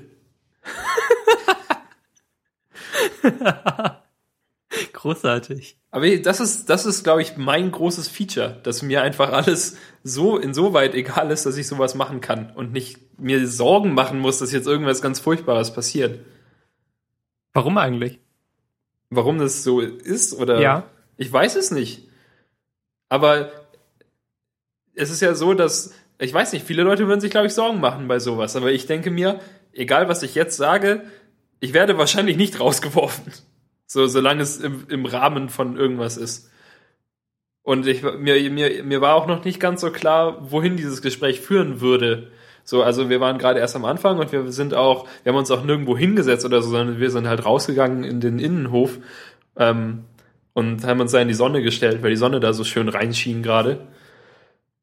S2: Großartig.
S1: Aber das ist, das ist, glaube ich, mein großes Feature, dass mir einfach alles so insoweit egal ist, dass ich sowas machen kann und nicht mir Sorgen machen muss, dass jetzt irgendwas ganz Furchtbares passiert.
S2: Warum eigentlich?
S1: Warum das so ist oder
S2: Ja.
S1: ich weiß es nicht. Aber es ist ja so, dass ich weiß nicht, viele Leute würden sich glaube ich Sorgen machen bei sowas, aber ich denke mir, egal was ich jetzt sage, ich werde wahrscheinlich nicht rausgeworfen. So solange es im, im Rahmen von irgendwas ist. Und ich mir mir mir war auch noch nicht ganz so klar, wohin dieses Gespräch führen würde. So, also wir waren gerade erst am Anfang und wir sind auch, wir haben uns auch nirgendwo hingesetzt oder so, sondern wir sind halt rausgegangen in den Innenhof ähm, und haben uns da in die Sonne gestellt, weil die Sonne da so schön reinschien gerade.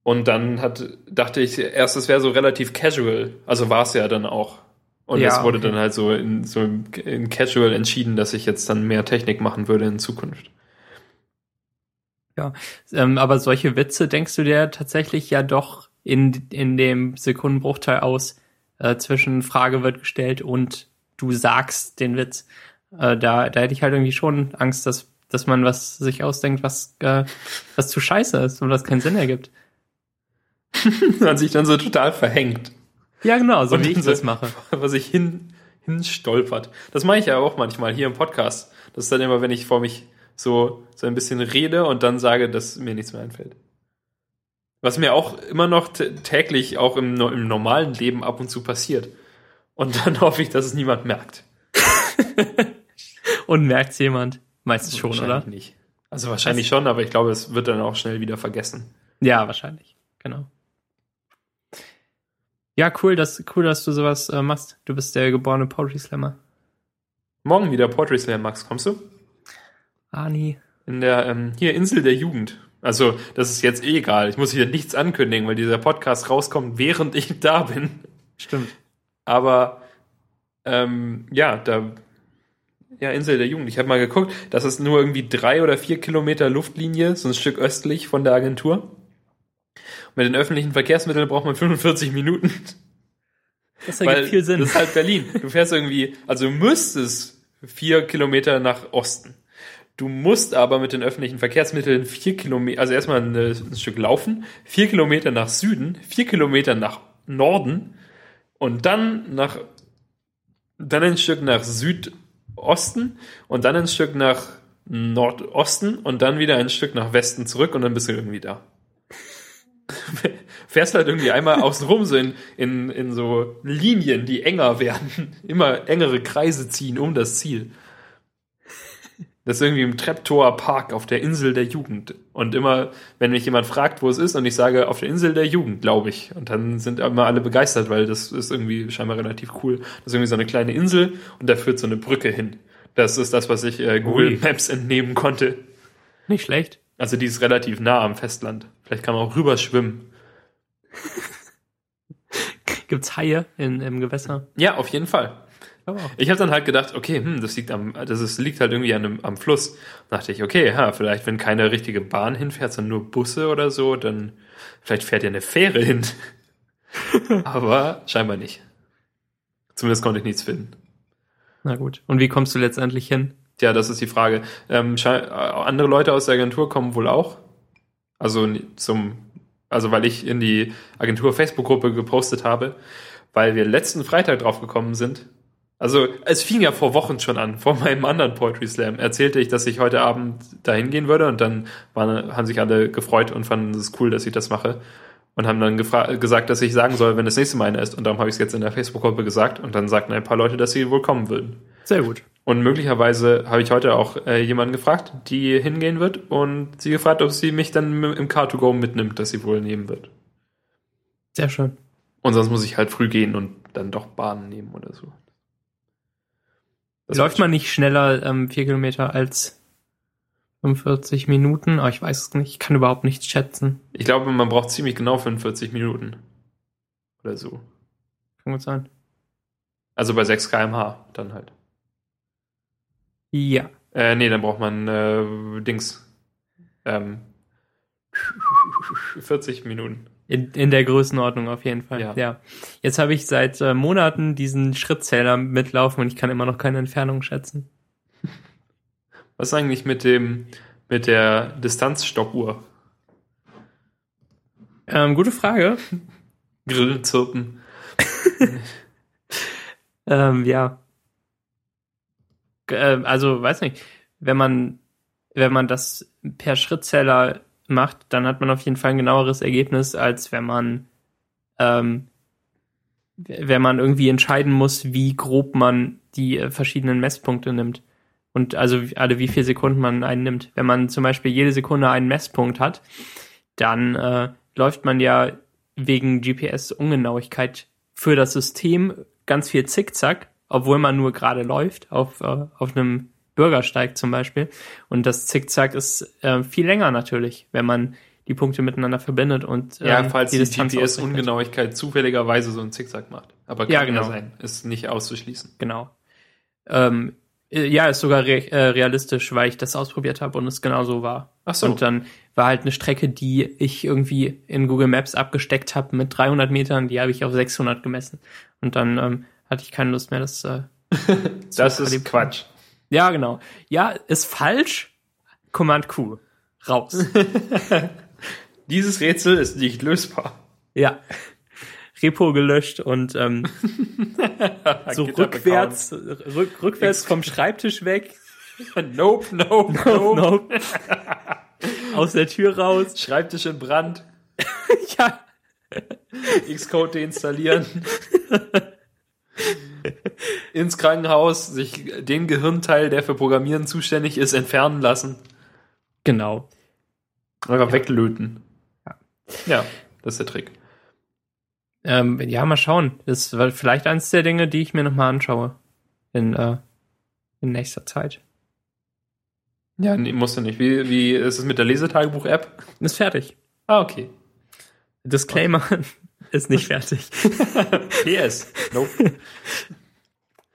S1: Und dann hat, dachte ich erst, es wäre so relativ casual. Also war es ja dann auch. Und
S2: Ja,
S1: es wurde
S2: okay.
S1: dann halt so in, so in casual entschieden, dass ich jetzt dann mehr Technik machen würde in Zukunft.
S2: Ähm, aber solche Witze denkst du dir tatsächlich ja doch in, in dem Sekundenbruchteil aus, äh, zwischen Frage wird gestellt und du sagst den Witz. Äh, da, da hätte ich halt irgendwie schon Angst, dass, dass man was sich ausdenkt, was, äh, was zu scheiße ist und was keinen Sinn ergibt.
S1: Man sich dann so total verhängt.
S2: Ja, genau, so
S1: Und
S2: wie ich das mache.
S1: was ich hin, hinstolpert. Das mache ich ja auch manchmal hier im Podcast. Das ist dann immer, wenn ich vor mich so, so ein bisschen rede und dann sage, dass mir nichts mehr einfällt. Was mir auch immer noch täglich, auch im, im normalen Leben ab und zu passiert. Und dann hoffe ich, dass es niemand merkt.
S2: Und merkt's jemand? Meistens schon,
S1: Wahrscheinlich
S2: oder?
S1: nicht. Also wahrscheinlich schon, aber ich glaube, es wird dann auch schnell wieder vergessen.
S2: Ja, wahrscheinlich. Genau. Ja, cool, dass, cool, dass du sowas äh, machst. Du bist der geborene Poetry Slammer.
S1: Morgen wieder Poetry Slam, Max. Kommst du?
S2: Ani.
S1: In der, ähm, hier, Insel der Jugend. Also, das ist jetzt eh egal. Ich muss hier nichts ankündigen, weil dieser Podcast rauskommt, während ich da bin.
S2: Stimmt.
S1: Aber ähm, ja, da ja, Insel der Jugend. Ich habe mal geguckt, das ist nur irgendwie drei oder vier Kilometer Luftlinie, so ein Stück östlich von der Agentur. Mit den öffentlichen Verkehrsmitteln braucht man 45 Minuten.
S2: Das ergibt
S1: Weil
S2: viel Sinn.
S1: Das ist halt Berlin. Du fährst irgendwie, also du müsstest vier Kilometer nach Osten. Du musst aber mit den öffentlichen Verkehrsmitteln vier Kilometer, also erstmal ein, ein Stück laufen, vier Kilometer nach Süden, vier Kilometer nach Norden und dann nach, dann ein Stück nach Südosten und dann ein Stück nach Nordosten und dann wieder ein Stück nach Westen zurück und dann bist du irgendwie da. Fährst halt irgendwie einmal außenrum so in, in, in so Linien, die enger werden, immer engere Kreise ziehen um das Ziel. Das ist irgendwie im Treptower Park auf der Insel der Jugend. Und immer, wenn mich jemand fragt, wo es ist, und ich sage, auf der Insel der Jugend, glaube ich. Und dann sind immer alle begeistert, weil das ist irgendwie scheinbar relativ cool. Das ist irgendwie so eine kleine Insel und da führt so eine Brücke hin. Das ist das, was ich äh, Google. Maps entnehmen konnte.
S2: Nicht schlecht.
S1: Also die ist relativ nah am Festland. Vielleicht kann man auch rüber schwimmen.
S2: Gibt's Haie in, im Gewässer?
S1: Ja, auf jeden Fall.
S2: Aber auch.
S1: Ich habe dann halt gedacht, okay, hm, das liegt am, das ist, liegt halt irgendwie an einem, am Fluss. Da dachte ich, okay, ha, vielleicht wenn keine richtige Bahn hinfährt, sondern nur Busse oder so, dann vielleicht fährt ja eine Fähre hin. Aber scheinbar nicht. Zumindest konnte ich nichts finden.
S2: Na gut. Und wie kommst du letztendlich hin?
S1: Tja, das ist die Frage. Ähm, äh, andere Leute aus der Agentur kommen wohl auch. Also zum, also weil ich in die Agentur Facebook-Gruppe gepostet habe, weil wir letzten Freitag drauf gekommen sind. Also es fing ja vor Wochen schon an. Vor meinem anderen Poetry Slam erzählte ich, dass ich heute Abend dahin gehen würde und dann waren, haben sich alle gefreut und fanden es cool, dass ich das mache. Und haben dann gesagt, dass ich sagen soll, wenn das nächste Mal einer ist. Und darum habe ich es jetzt in der Facebook-Gruppe gesagt. Und dann sagten ein paar Leute, dass sie wohl kommen würden.
S2: Sehr gut.
S1: Und möglicherweise habe ich heute auch äh, jemanden gefragt, die hingehen wird und sie gefragt, ob sie mich dann im im Car2Go mitnimmt, dass sie wohl nehmen wird.
S2: Sehr schön.
S1: Und sonst muss ich halt früh gehen und dann doch Bahn nehmen oder so. Das
S2: Läuft man nicht schneller ähm, vier Kilometer als 45 Minuten? Aber ich weiß es nicht. Ich kann überhaupt nichts schätzen.
S1: Ich glaube, man braucht ziemlich genau 45 Minuten. Oder so.
S2: Kann gut sein.
S1: Also bei 6 kmh dann halt.
S2: Ja.
S1: Äh, nee, dann braucht man äh, Dings. Ähm, 40 Minuten.
S2: In, in der Größenordnung auf jeden Fall.
S1: Ja.
S2: Ja. Jetzt habe ich seit äh, Monaten diesen Schrittzähler mitlaufen und ich kann immer noch keine Entfernung schätzen.
S1: Was eigentlich mit dem, mit der Distanzstoppuhr?
S2: Ähm, gute Frage.
S1: Grillen zirpen.
S2: Ähm, ja. Ähm, also, weiß nicht, wenn man, wenn man das per Schrittzähler macht, dann hat man auf jeden Fall ein genaueres Ergebnis, als wenn man, ähm, wenn man irgendwie entscheiden muss, wie grob man die äh, verschiedenen Messpunkte nimmt. Und also alle wie viele Sekunden man einen nimmt. Wenn man zum Beispiel jede Sekunde einen Messpunkt hat, dann äh, läuft man ja wegen GPS-Ungenauigkeit für das System ganz viel Zickzack, obwohl man nur gerade läuft, auf, äh, auf einem Bürgersteig zum Beispiel. Und das Zickzack ist äh, viel länger natürlich, wenn man die Punkte miteinander verbindet und
S1: Ja,
S2: ähm,
S1: falls die,
S2: ausrechnet.
S1: GPS-Ungenauigkeit zufälligerweise so einen Zickzack macht. Aber kann
S2: Ja,
S1: ja,
S2: genau.
S1: sein. Ist nicht auszuschließen.
S2: Genau. Ähm, äh, ja, ist sogar re äh, realistisch, weil ich das ausprobiert habe und es genau so war.
S1: Ach so.
S2: Und dann war halt eine Strecke, die ich irgendwie in Google Maps abgesteckt habe mit 300 Metern, die habe ich auf 600 gemessen. Und dann ähm, hatte ich keine Lust mehr, das äh, zu
S1: Das ist. Quatsch.
S2: Ja, genau. Ja, ist falsch. Command Q. Raus.
S1: Dieses Rätsel ist nicht lösbar.
S2: ja. Repo gelöscht und ähm, so rückwärts, rück, rückwärts vom Schreibtisch weg.
S1: Nope, nope, nope.
S2: Nope. Aus der Tür raus.
S1: Schreibtisch in Brand.
S2: Ja.
S1: Xcode deinstallieren. Ins Krankenhaus, sich den Gehirnteil, der für Programmieren zuständig ist, entfernen lassen.
S2: Genau.
S1: Einfach weglöten.
S2: Ja.
S1: Ja, das ist der Trick.
S2: Ähm, ja, mal schauen. Das war vielleicht eines der Dinge, die ich mir nochmal anschaue. In, äh, in nächster Zeit.
S1: Ja, nee, musst du nicht. Wie, wie ist es mit der Lesetagebuch-App?
S2: Ist fertig.
S1: Ah, okay.
S2: Disclaimer ist nicht fertig.
S1: PS. Nope.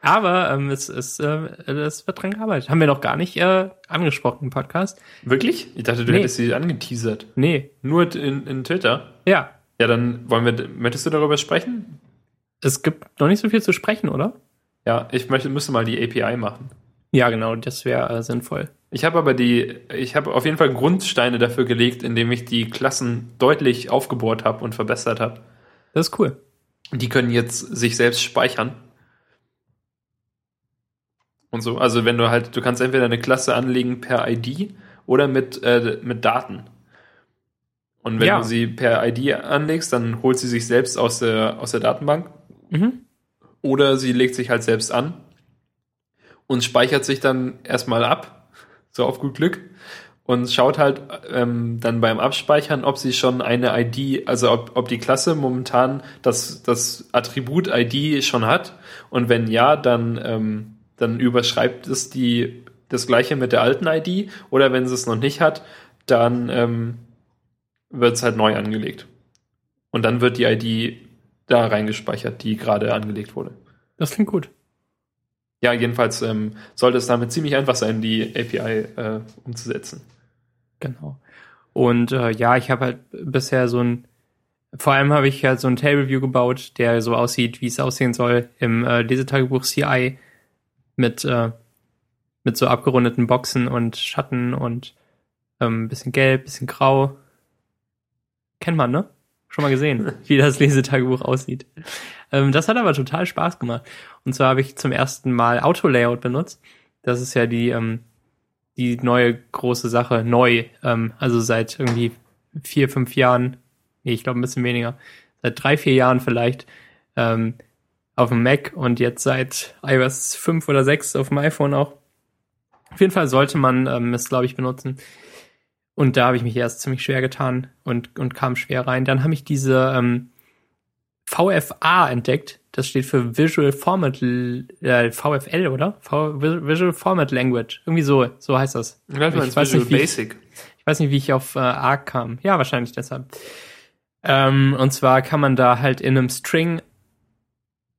S2: Aber ähm, es, es, äh, es wird dran gearbeitet. Haben wir noch gar nicht äh, angesprochen im Podcast.
S1: Wirklich? Ich dachte, du
S2: Nee.
S1: hättest sie angeteasert.
S2: Nee.
S1: Nur in, in Twitter?
S2: Ja.
S1: Ja, dann wollen wir, möchtest du darüber sprechen?
S2: Es gibt noch nicht so viel zu sprechen, oder?
S1: Ja, ich möchte, müsste mal die API machen.
S2: Ja, genau, das wäre äh, sinnvoll.
S1: Ich habe aber die, ich habe auf jeden Fall Grundsteine dafür gelegt, indem ich die Klassen deutlich aufgebohrt habe und verbessert habe.
S2: Das ist cool.
S1: Die können jetzt sich selbst speichern. Und so, also wenn du halt, du kannst entweder eine Klasse anlegen per ID oder mit, äh, mit Daten. Und wenn
S2: Ja.
S1: du sie per ID anlegst, dann holt sie sich selbst aus der, aus der Datenbank.
S2: Mhm.
S1: Oder sie legt sich halt selbst an und speichert sich dann erstmal ab, so auf gut Glück, und schaut halt ähm, dann beim Abspeichern, ob sie schon eine ID, also ob, ob die Klasse momentan das, das Attribut ID schon hat. Und wenn ja, dann, ähm, dann überschreibt es die, das gleiche mit der alten ID. Oder wenn sie es noch nicht hat, dann ähm, wird es halt neu angelegt. Und dann wird die ID da reingespeichert, die gerade angelegt wurde.
S2: Das klingt gut.
S1: Ja, jedenfalls ähm, sollte es damit ziemlich einfach sein, die API äh, umzusetzen.
S2: Genau. Und äh, ja, ich habe halt bisher so ein, vor allem habe ich halt so ein Table View gebaut, der so aussieht, wie es aussehen soll im äh, Lesetagebuch CI mit, äh, mit so abgerundeten Boxen und Schatten und ähm, bisschen gelb, bisschen grau. Kennt man, ne? Schon mal gesehen, wie das Lesetagebuch aussieht. Ähm, das hat aber total Spaß gemacht. Und zwar habe ich zum ersten Mal Auto-Layout benutzt. Das ist ja die, ähm, die neue große Sache, neu, ähm, also seit irgendwie vier, fünf Jahren, nee, ich glaube ein bisschen weniger, seit drei, vier Jahren vielleicht, ähm, auf dem Mac und jetzt seit iOS 5 oder 6 auf dem iPhone auch. Auf jeden Fall sollte man ähm, es, glaube ich, benutzen. Und da habe ich mich erst ziemlich schwer getan und, und kam schwer rein. Dann habe ich diese ähm, VFA entdeckt. Das steht für Visual Format, äh, VFL, oder? V Visual Format Language. Irgendwie so, so heißt das.
S1: Ich weiß,
S2: Ich weiß nicht, wie ich-
S1: Basic.
S2: Ich weiß nicht, wie ich auf äh, A kam. Ja, wahrscheinlich deshalb. Ähm, und zwar kann man da halt in einem String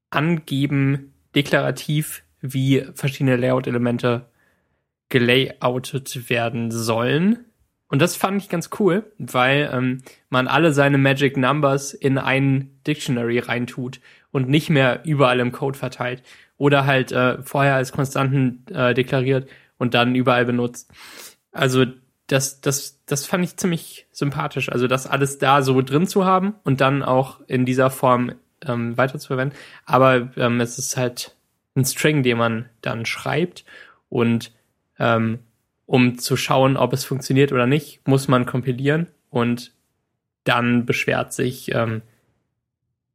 S2: angeben, deklarativ, wie verschiedene Layout-Elemente gelayoutet werden sollen. Und das fand ich ganz cool, weil ähm, man alle seine Magic Numbers in ein Dictionary reintut und nicht mehr überall im Code verteilt. Oder halt äh, vorher als Konstanten äh, deklariert und dann überall benutzt. Also das, das, das fand ich ziemlich sympathisch. Also das alles da so drin zu haben und dann auch in dieser Form ähm, weiterzuverwenden. Aber ähm, es ist halt ein String, den man dann schreibt und ähm, um zu schauen, ob es funktioniert oder nicht, muss man kompilieren und dann beschwert sich ähm,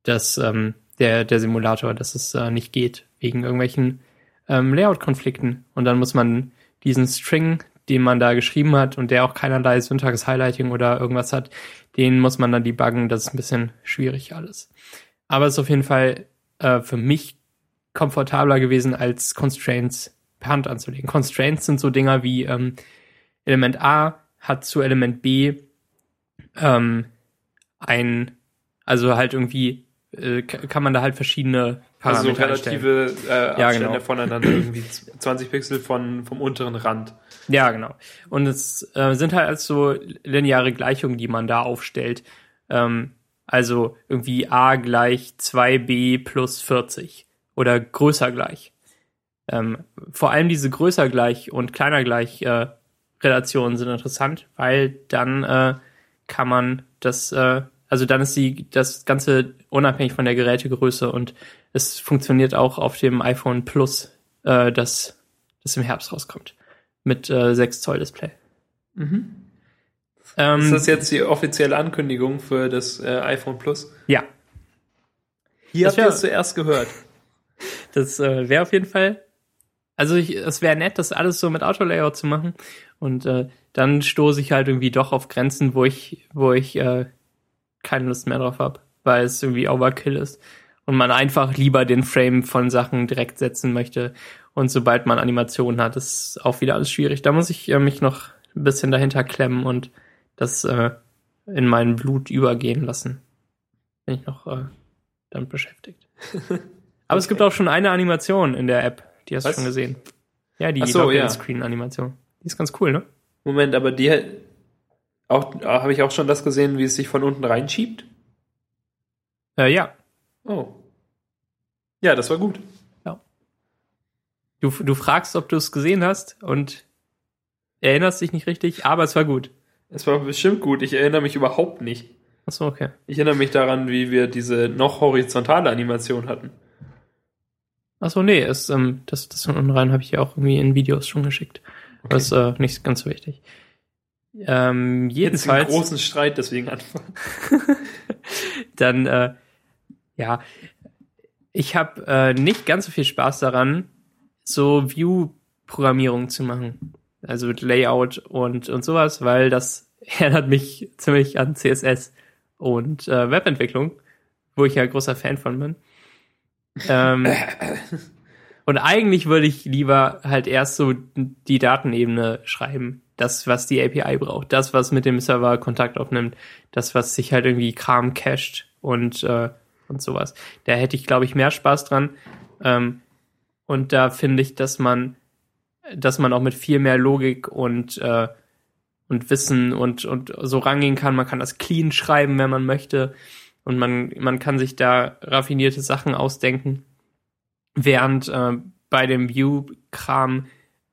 S2: das, ähm, der, der Simulator, dass es äh, nicht geht, wegen irgendwelchen ähm, Layout-Konflikten. Und dann muss man diesen String, den man da geschrieben hat und der auch keinerlei Syntax-Highlighting oder irgendwas hat, den muss man dann debuggen. Das ist ein bisschen schwierig alles. Aber es ist auf jeden Fall äh, für mich komfortabler gewesen, als Constraints per Hand anzulegen. Constraints sind so Dinger wie ähm, Element A hat zu Element B ähm, ein, also halt irgendwie äh, kann man da halt verschiedene
S1: Also
S2: Parameter einstellen.
S1: relative äh,
S2: Ja,
S1: Abstände
S2: genau.
S1: voneinander, irgendwie 20 Pixel von, vom unteren Rand.
S2: Ja, genau. Und es äh, sind halt also lineare Gleichungen, die man da aufstellt. Ähm, also irgendwie a gleich 2b plus 40 oder größer gleich. Ähm, vor allem diese größer gleich und kleiner gleich äh, Relationen sind interessant, weil dann äh, kann man das, äh, also dann ist die das Ganze unabhängig von der Gerätegröße und es funktioniert auch auf dem iPhone Plus, äh, das, das im Herbst rauskommt mit äh, 6 Zoll Display. Ähm,
S1: Ist das jetzt die offizielle Ankündigung für das äh, iPhone Plus?
S2: ja,
S1: Hier
S2: Das
S1: habt ihr es zuerst gehört.
S2: das äh, wäre auf jeden Fall. Also ich, es wäre nett, das alles so mit Autolayout zu machen. Und äh, dann stoße ich halt irgendwie doch auf Grenzen, wo ich, wo ich äh, keine Lust mehr drauf habe, weil es irgendwie Overkill ist. und man einfach lieber den Frame von Sachen direkt setzen möchte. Und sobald man Animationen hat, ist auch wieder alles schwierig. Da muss ich äh, mich noch ein bisschen dahinter klemmen und das äh, in mein Blut übergehen lassen. Bin ich noch äh, damit beschäftigt. Aber okay. es gibt auch schon eine Animation in der App, die hast du schon gesehen. Ja, die
S1: so, ja.
S2: Screen-Animation. Die ist ganz cool, ne?
S1: Moment, aber die auch habe ich auch schon das gesehen, wie es sich von unten reinschiebt?
S2: Äh, ja.
S1: Oh. Ja, das war gut.
S2: Ja. Du, du fragst, ob du es gesehen hast und erinnerst dich nicht richtig, aber es war gut.
S1: Es war bestimmt gut. Ich erinnere mich überhaupt nicht.
S2: Achso, okay.
S1: Ich erinnere mich daran, wie wir diese noch horizontale Animation hatten.
S2: Achso, nee, es, ähm, das, das von unten rein habe ich ja auch irgendwie in Videos schon geschickt. Okay. Das ist äh, nicht ganz so wichtig. Ähm, jedenfalls. Jetzt einen
S1: großen Streit deswegen anfangen.
S2: dann, äh, ja, ich habe äh, nicht ganz so viel Spaß daran, so View-Programmierung zu machen. Also mit Layout und, und sowas, weil das erinnert mich ziemlich an CSS und äh, Webentwicklung, wo ich ja großer Fan von bin. Ähm, und eigentlich würde ich lieber halt erst so die Datenebene schreiben. Das, was die API braucht. Das, was mit dem Server Kontakt aufnimmt. Das, was sich halt irgendwie Kram cached und, äh, und sowas. Da hätte ich, glaube ich, mehr Spaß dran. Ähm, und da finde ich, dass man, dass man auch mit viel mehr Logik und, äh, und Wissen und, und so rangehen kann. Man kann das clean schreiben, wenn man möchte. Und man, man kann sich da raffinierte Sachen ausdenken. Während äh, bei dem View-Kram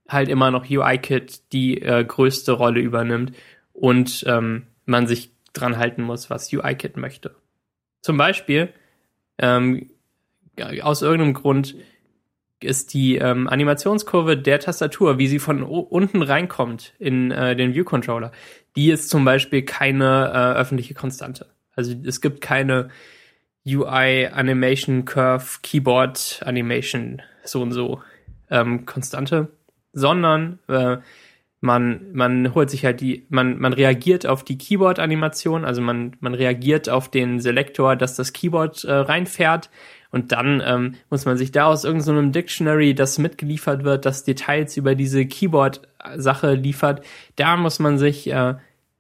S2: halt immer noch UI-Kit die äh, größte Rolle übernimmt und ähm, man sich dran halten muss, was UI-Kit möchte. Zum Beispiel, ähm, aus irgendeinem Grund ist die ähm, Animationskurve der Tastatur, wie sie von unten reinkommt in äh, den View-Controller, die ist zum Beispiel keine äh, öffentliche Konstante. Also es gibt keine UI Animation Curve Keyboard Animation so und so ähm, Konstante, sondern äh, man, man holt sich halt die, man, man reagiert auf die Keyboard-Animation, also man, man reagiert auf den Selektor, dass das Keyboard äh, reinfährt und dann ähm, muss man sich da aus irgendeinem so Dictionary, das mitgeliefert wird, das Details über diese Keyboard-Sache liefert, da muss man sich äh,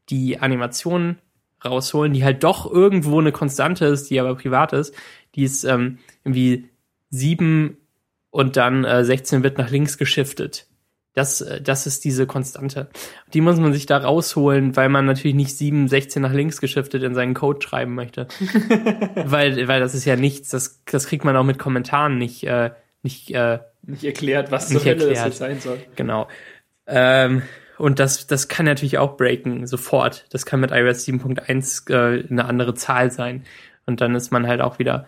S2: die Animation rausholen, die halt doch irgendwo eine Konstante ist, die aber privat ist. Die ist ähm, irgendwie sieben und dann äh, 16 wird nach links geschiftet. Das, äh, das ist diese Konstante. Die muss man sich da rausholen, weil man natürlich nicht 7, 16 nach links geschiftet in seinen Code schreiben möchte. weil, weil das ist ja nichts, das, das kriegt man auch mit Kommentaren nicht, äh, nicht, äh,
S1: nicht erklärt, was
S2: nicht zur Hölle erklärt. das sein soll. Genau. Ähm, und das, das kann natürlich auch breaken, sofort. Das kann mit iOS 7.1 äh, eine andere Zahl sein. Und dann ist man halt auch wieder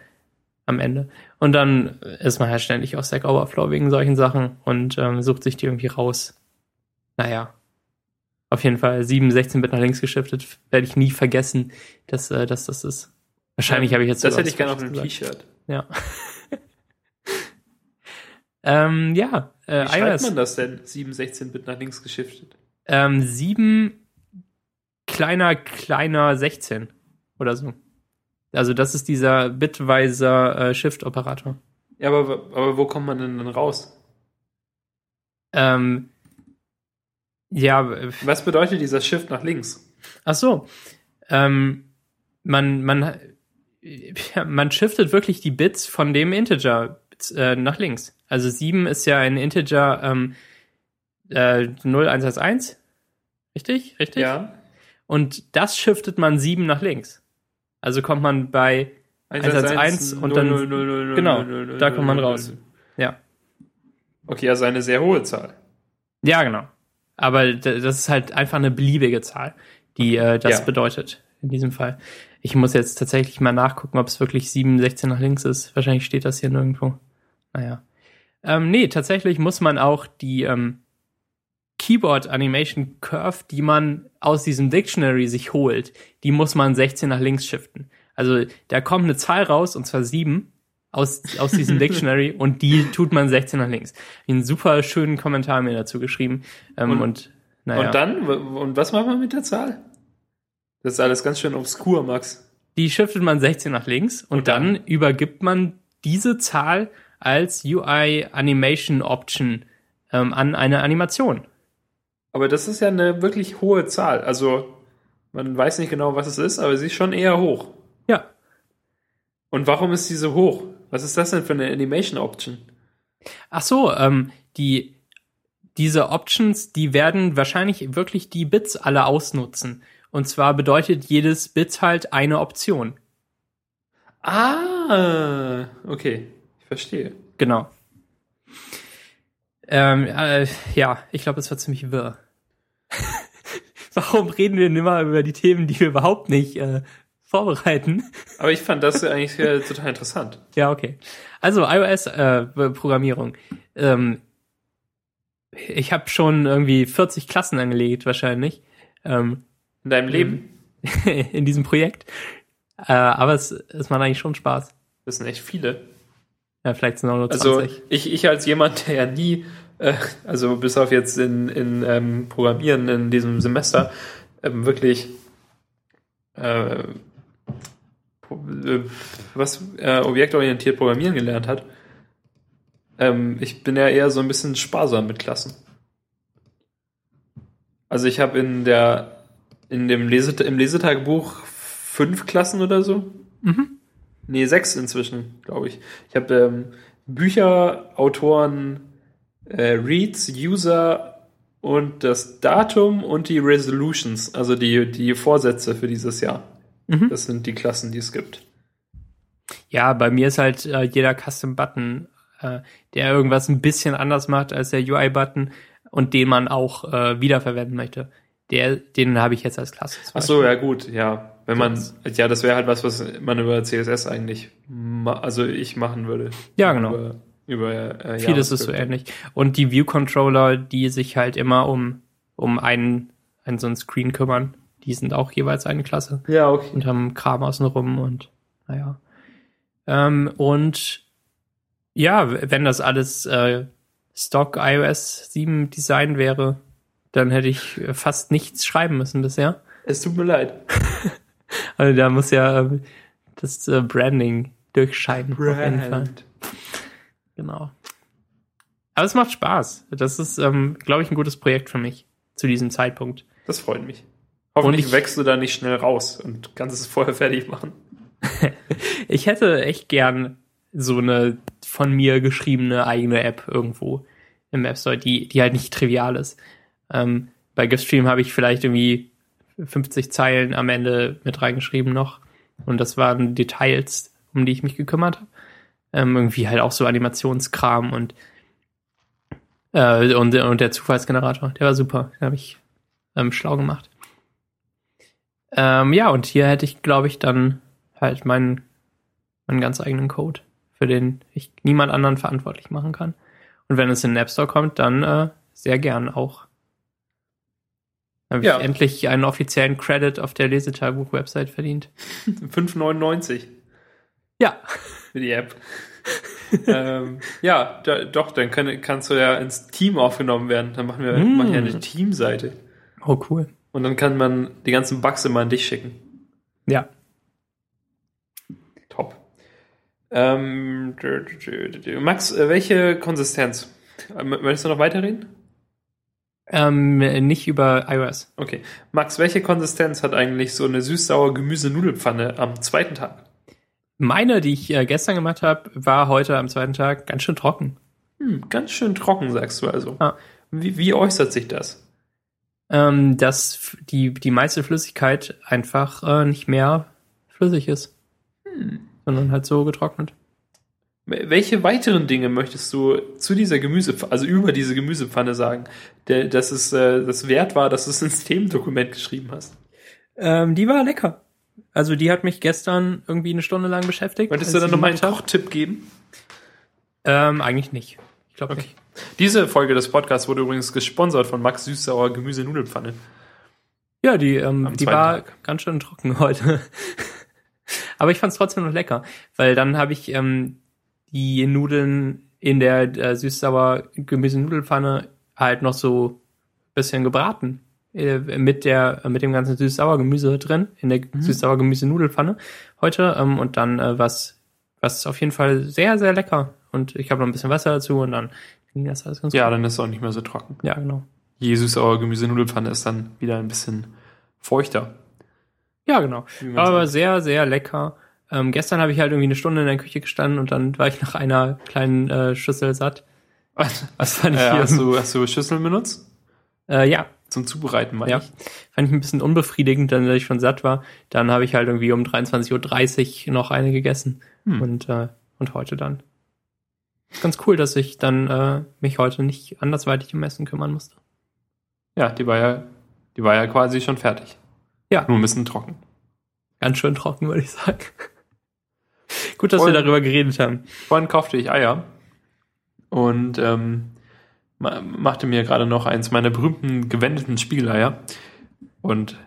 S2: am Ende. Und dann ist man halt ständig auf Stack Overflow wegen solchen Sachen und ähm, sucht sich die irgendwie raus. Naja. Auf jeden Fall 7, 16 Bit nach links geschiftet, werde ich nie vergessen, dass, äh, dass das ist. Wahrscheinlich ja, habe ich jetzt
S1: Das hätte ich gerne auf einem T-Shirt.
S2: Ja. ähm, ja,
S1: äh, Wie schreibt man das denn? 7, 16 Bit nach links geschiftet?
S2: Ähm, 7 kleiner, kleiner 16 oder so. Also das ist dieser bitweiser äh, Shift-Operator.
S1: Ja, aber, aber wo kommt man denn dann raus?
S2: Ähm, ja.
S1: Was bedeutet dieser Shift nach links?
S2: Ach so. Ähm, man, man, man shiftet wirklich die Bits von dem Integer äh, nach links. Also 7 ist ja ein Integer ähm, äh, 0111. Richtig? Richtig?
S1: Ja.
S2: Und das shiftet man 7 nach links. Also kommt man bei 111 und dann 0, 0, 0, genau, da kommt man raus. Ja.
S1: Okay, also eine sehr hohe Zahl.
S2: Ja, genau. Aber das ist halt einfach eine beliebige Zahl, die äh, das ja. bedeutet in diesem Fall. Ich muss jetzt tatsächlich mal nachgucken, ob es wirklich 7, 16 nach links ist. Wahrscheinlich steht das hier nirgendwo. Naja. Ähm, nee, tatsächlich muss man auch die ähm, Keyboard Animation Curve, die man aus diesem Dictionary sich holt, die muss man 16 nach links shiften. Also da kommt eine Zahl raus, und zwar 7 aus, aus diesem Dictionary und die tut man 16 nach links. Einen super schönen Kommentar mir dazu geschrieben. Ähm, und, und,
S1: naja. und dann? Und was macht man mit der Zahl? Das ist alles ganz schön obskur, Max.
S2: Die shiftet man 16 nach links und,
S1: Und dann?
S2: dann übergibt man diese Zahl als UI Animation Option ähm, an eine Animation.
S1: Aber das ist ja eine wirklich hohe Zahl. Also man weiß nicht genau, was es ist, aber sie ist schon eher hoch.
S2: Ja.
S1: Und warum ist sie so hoch? Was ist das denn für eine Animation Option?
S2: Ach so, ähm, die, diese Options, die werden wahrscheinlich wirklich die Bits alle ausnutzen. Und zwar bedeutet jedes Bit halt eine Option.
S1: Ah, okay, ich verstehe.
S2: Genau. Ähm, äh, ja, ich glaube, es war ziemlich wirr. Warum reden wir denn immer über die Themen, die wir überhaupt nicht äh, vorbereiten?
S1: Aber ich fand das eigentlich äh, total interessant.
S2: Ja, okay. Also iOS-Programmierung. ähm, ich habe schon irgendwie 40 Klassen angelegt, wahrscheinlich, ähm,
S1: In deinem Leben,
S2: in diesem Projekt. Äh, aber es, es macht eigentlich schon Spaß.
S1: das sind echt viele.
S2: Ja, vielleicht sind auch nur
S1: Also
S2: 20.
S1: ich, ich als jemand, der ja nie, äh, also bis auf jetzt in, in ähm, Programmieren in diesem Semester, ähm, wirklich äh, äh, was äh, objektorientiert Programmieren gelernt hat. Ähm, ich bin ja eher so ein bisschen sparsam mit Klassen. Also ich habe in der in dem Leset im Lesetagebuch fünf Klassen oder so.
S2: Mhm.
S1: Nee, sechs inzwischen, glaube ich. Ich habe ähm, Bücher, Autoren, äh, Reads, User und das Datum und die Resolutions, also die, die Vorsätze für dieses Jahr.
S2: Mhm.
S1: Das sind die Klassen, die es gibt.
S2: Ja, bei mir ist halt äh, jeder Custom-Button, äh, der irgendwas ein bisschen anders macht als der UI-Button und den man auch äh, wiederverwenden möchte. Der, den habe ich jetzt als Klasse.
S1: Ach so, ja gut, ja. Wenn man, ja, das wäre halt was, was man über CSS eigentlich, also ich machen würde.
S2: Ja, genau.
S1: Über, über äh,
S2: Vieles ist so ähnlich. Und die View-Controller, die sich halt immer um, um einen, einen so einen Screen kümmern, die sind auch jeweils eine Klasse
S1: Ja, okay.
S2: und haben Kram außenrum und naja. Ähm, und ja, wenn das alles äh, Stock iOS 7 Design wäre, dann hätte ich äh, fast nichts schreiben müssen bisher.
S1: Es tut mir leid.
S2: Also da muss ja ähm, das äh, Branding durchscheinen. Auf jeden Fall. Genau. Aber es macht Spaß. Das ist, ähm, glaube ich, ein gutes Projekt für mich zu diesem Zeitpunkt.
S1: Das freut mich. Hoffentlich
S2: ich-
S1: wächst du da nicht schnell raus und kannst es vorher fertig machen.
S2: Ich hätte echt gern so eine von mir geschriebene eigene App irgendwo im App Store, die, die halt nicht trivial ist. Ähm, bei GiftStream habe ich vielleicht irgendwie 50 Zeilen am Ende mit reingeschrieben noch. Und das waren Details, um die ich mich gekümmert habe. Ähm, irgendwie halt auch so Animationskram und, äh, und, und der Zufallsgenerator, der war super. Den habe ich ähm, schlau gemacht. Ähm, ja, und hier hätte ich, glaube ich, dann halt meinen, meinen ganz eigenen Code, für den ich niemand anderen verantwortlich machen kann. Und wenn es in den App Store kommt, dann äh, sehr gern auch. Habe ich
S1: Ja.
S2: endlich einen offiziellen Credit auf der Lesetagebuch-Website verdient.
S1: 5,99
S2: Ja.
S1: für die App. ähm, ja, da, doch, dann kann, kannst du ja ins Team aufgenommen werden. Dann machen wir
S2: Mm.
S1: machen wir eine Teamseite.
S2: Oh, cool.
S1: Und dann kann man die ganzen Bugs immer an dich schicken.
S2: Ja.
S1: Top. Ähm. Max, äh, welche Konsistenz? Ähm, Möchtest du noch weiterreden?
S2: Ähm, nicht über iOS.
S1: Okay. Max, welche Konsistenz hat eigentlich so eine süß-sauer Gemüse-Nudelpfanne am zweiten Tag?
S2: Meine, die ich äh, gestern gemacht habe, war heute am zweiten Tag ganz schön trocken.
S1: Hm, ganz schön trocken, sagst du also.
S2: Ah.
S1: Wie, wie äußert sich das?
S2: Ähm, dass die, die meiste Flüssigkeit einfach äh, nicht mehr flüssig ist. Sondern halt so getrocknet.
S1: Welche weiteren Dinge möchtest du zu dieser Gemüsepfanne, also über diese Gemüsepfanne sagen, der, dass es äh, das wert war, dass du es ins Themendokument geschrieben hast?
S2: Ähm, die war lecker. Also die hat mich gestern irgendwie eine Stunde lang beschäftigt. Als
S1: du dann
S2: ich
S1: noch mal einen. Kochtipp geben?
S2: Ähm, eigentlich nicht. Ich glaube
S1: Okay.
S2: nicht.
S1: Diese Folge des Podcasts wurde übrigens gesponsert von Max Süßsauer Gemüse-Nudelpfanne.
S2: Ja, die, ähm, die war
S1: Tag.
S2: ganz schön trocken heute. Aber ich fand es trotzdem noch lecker, weil dann habe ich ähm, die Nudeln in der äh, süß-sauer Gemüse-Nudelpfanne halt noch so ein bisschen gebraten äh, mit der mit dem ganzen süß-sauer Gemüse drin in der
S1: Mhm.
S2: süß-sauer Gemüse Nudelfanne heute ähm, und dann äh, was was auf jeden Fall sehr sehr lecker und ich habe noch ein bisschen Wasser dazu und dann ging das alles ganz
S1: Ja,
S2: gut.
S1: dann ist es auch nicht mehr so trocken.
S2: Ja, genau.
S1: Je süß-sauer Gemüse-Nudelpfanne ist dann wieder ein bisschen feuchter.
S2: Ja, genau. Aber
S1: sagt.
S2: sehr sehr lecker. Ähm, gestern habe ich halt irgendwie eine Stunde in der Küche gestanden und dann war ich nach einer kleinen äh, Schüssel satt. Was fand ich
S1: Äh,
S2: hier?
S1: hast, du, hast du Schüsseln benutzt?
S2: Äh, ja,
S1: Zum Zubereiten, meine
S2: Ja,
S1: ich.
S2: fand ich ein bisschen unbefriedigend, dann, dass ich schon satt war. Dann habe ich halt irgendwie um 23.30 Uhr noch eine gegessen.
S1: Hm.
S2: Und, äh, und heute dann. Ist ganz cool, dass ich dann äh, mich heute nicht andersweitig um Essen kümmern musste.
S1: Ja, die war ja, die war ja quasi schon fertig.
S2: Ja.
S1: Nur ein bisschen trocken.
S2: Ganz schön trocken, würde ich sagen. Gut, dass
S1: Und-
S2: wir darüber geredet haben.
S1: Vorhin kaufte ich Eier und ähm, machte mir gerade noch eins meiner berühmten gewendeten Spiegeleier. Und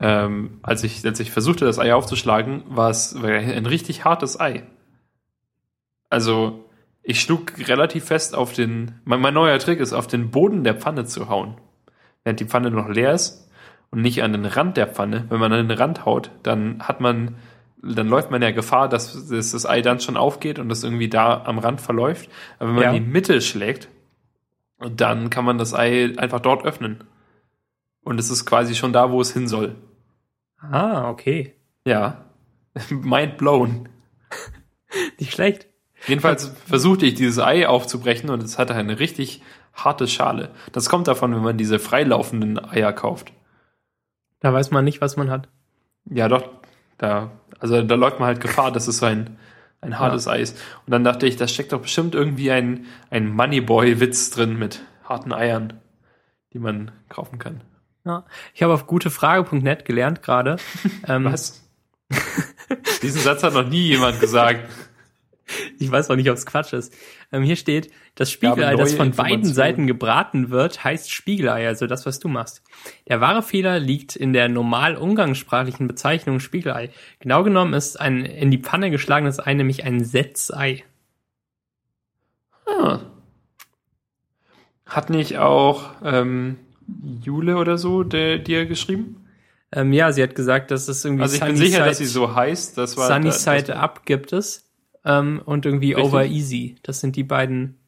S1: ähm, als, ich, als ich versuchte, das Ei aufzuschlagen, war es ein richtig hartes Ei. Also, ich schlug relativ fest auf den. Mein, mein neuer Trick ist, auf den Boden der Pfanne zu hauen. Während die Pfanne noch leer ist und nicht an den Rand der Pfanne. Wenn man an den Rand haut, dann hat man, dann läuft man ja Gefahr, dass, dass das Ei dann schon aufgeht und das irgendwie da am Rand verläuft. Aber wenn man
S2: Ja.
S1: in die Mitte schlägt, dann kann man das Ei einfach dort öffnen. Und es ist quasi schon da, wo es hin soll.
S2: Ah, okay.
S1: Ja. Mind blown.
S2: Nicht schlecht.
S1: Jedenfalls versuchte ich dieses Ei aufzubrechen und es hatte eine richtig harte Schale. Das kommt davon, wenn man diese freilaufenden Eier kauft.
S2: Da weiß man nicht, was man hat.
S1: Ja, doch, da, also da läuft man halt Gefahr, dass es so ein, ein hartes Ei ist. Und dann dachte ich, da steckt doch bestimmt irgendwie ein, ein Moneyboy-Witz drin mit harten Eiern, die man kaufen kann.
S2: Ja. Ich habe auf gutefrage.net gelernt gerade. ähm,
S1: Was? Diesen Satz hat noch nie jemand gesagt.
S2: Ich weiß auch nicht, ob es Quatsch ist. Ähm, hier steht, das Spiegelei, das von beiden. Seiten gebraten wird, heißt Spiegelei, also das, was du machst. Der wahre Fehler liegt in der normal umgangssprachlichen Bezeichnung Spiegelei. Genau genommen ist ein in die Pfanne geschlagenes Ei nämlich ein Setzei.
S1: Ah. Hat nicht auch ähm, Jule oder so der, dir geschrieben?
S2: Ähm, ja, sie hat gesagt, dass es irgendwie
S1: Also ich bin
S2: Sunny
S1: sicher,
S2: Side,
S1: dass sie so heißt. Das war
S2: Sunny
S1: da, das,
S2: Side Up gibt es. Ähm, und irgendwie
S1: Richtig.
S2: Over Easy. Das sind die beiden.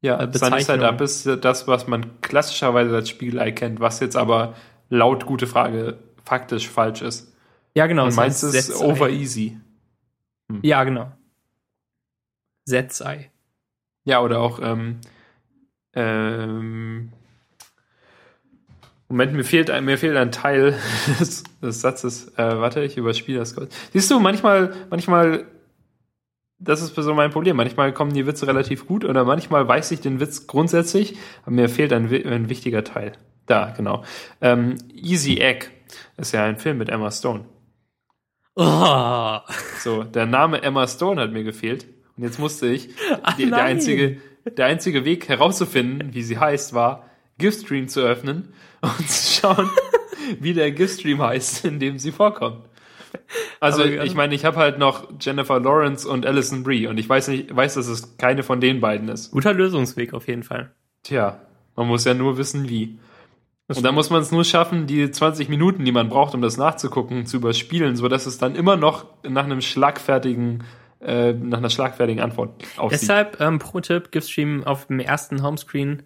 S1: Ja,
S2: äh,
S1: Sunny Side. Up ist das, was man klassischerweise als Spiegelei kennt, was jetzt aber laut gute Frage faktisch falsch ist.
S2: Ja, genau.
S1: Und
S2: es
S1: meins
S2: heißt
S1: ist
S2: Setzei.
S1: over easy.
S2: Ja, genau. Setzei.
S1: Ja, oder auch ähm, ähm, Moment, mir fehlt ein, mir fehlt ein Teil des, des Satzes. Äh, warte, ich überspiele das kurz. Siehst du, manchmal, manchmal, das ist so mein Problem. Manchmal kommen die Witze relativ gut oder manchmal weiß ich den Witz grundsätzlich, aber mir fehlt ein, ein wichtiger Teil. Da, genau. Ähm, Easy Egg ist ja ein Film mit Emma Stone.
S2: Oh.
S1: So, der Name Emma Stone hat mir gefehlt. Und jetzt musste ich,
S2: Ach
S1: die, der, einzige, der einzige Weg herauszufinden, wie sie heißt, war, Giftstream zu öffnen und zu schauen, wie der Giftstream heißt, in dem sie vorkommt. Also, ich meine, ich habe halt noch Jennifer Lawrence und Alison Brie und ich weiß nicht, weiß, dass es keine von den beiden ist.
S2: Guter Lösungsweg auf jeden Fall.
S1: Tja, man muss ja nur wissen, wie.
S2: Das
S1: Und dann muss man es nur schaffen, die 20 Minuten, die man braucht, um das nachzugucken, zu überspielen, so dass es dann immer noch nach einem schlagfertigen, äh, nach einer schlagfertigen Antwort aussieht.
S2: Deshalb, ähm, Pro-Tipp, Giftstream auf dem ersten Homescreen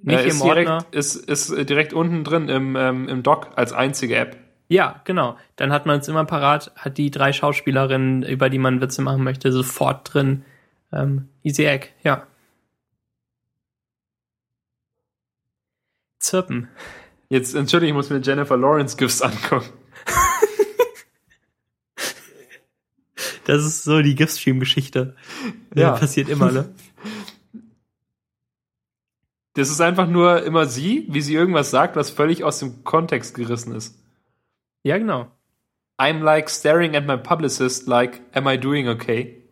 S2: nicht
S1: äh,
S2: im
S1: ist
S2: Ordner.
S1: direkt, ist, ist direkt unten drin im, ähm, im Dock als einzige App.
S2: Ja, genau. Dann hat man es immer parat, hat die drei Schauspielerinnen, über die man Witze machen möchte, sofort drin. Ähm, Easy Egg, ja. Zirpen.
S1: Jetzt, entschuldige, ich muss mir Jennifer Lawrence GIFs angucken.
S2: Das ist so die Giftstream-Geschichte.
S1: Ja.
S2: Ja. Passiert immer, ne?
S1: Das ist einfach nur immer sie, wie sie irgendwas sagt, was völlig aus dem Kontext gerissen ist.
S2: Ja, genau.
S1: I'm like staring at my publicist like, am I doing okay?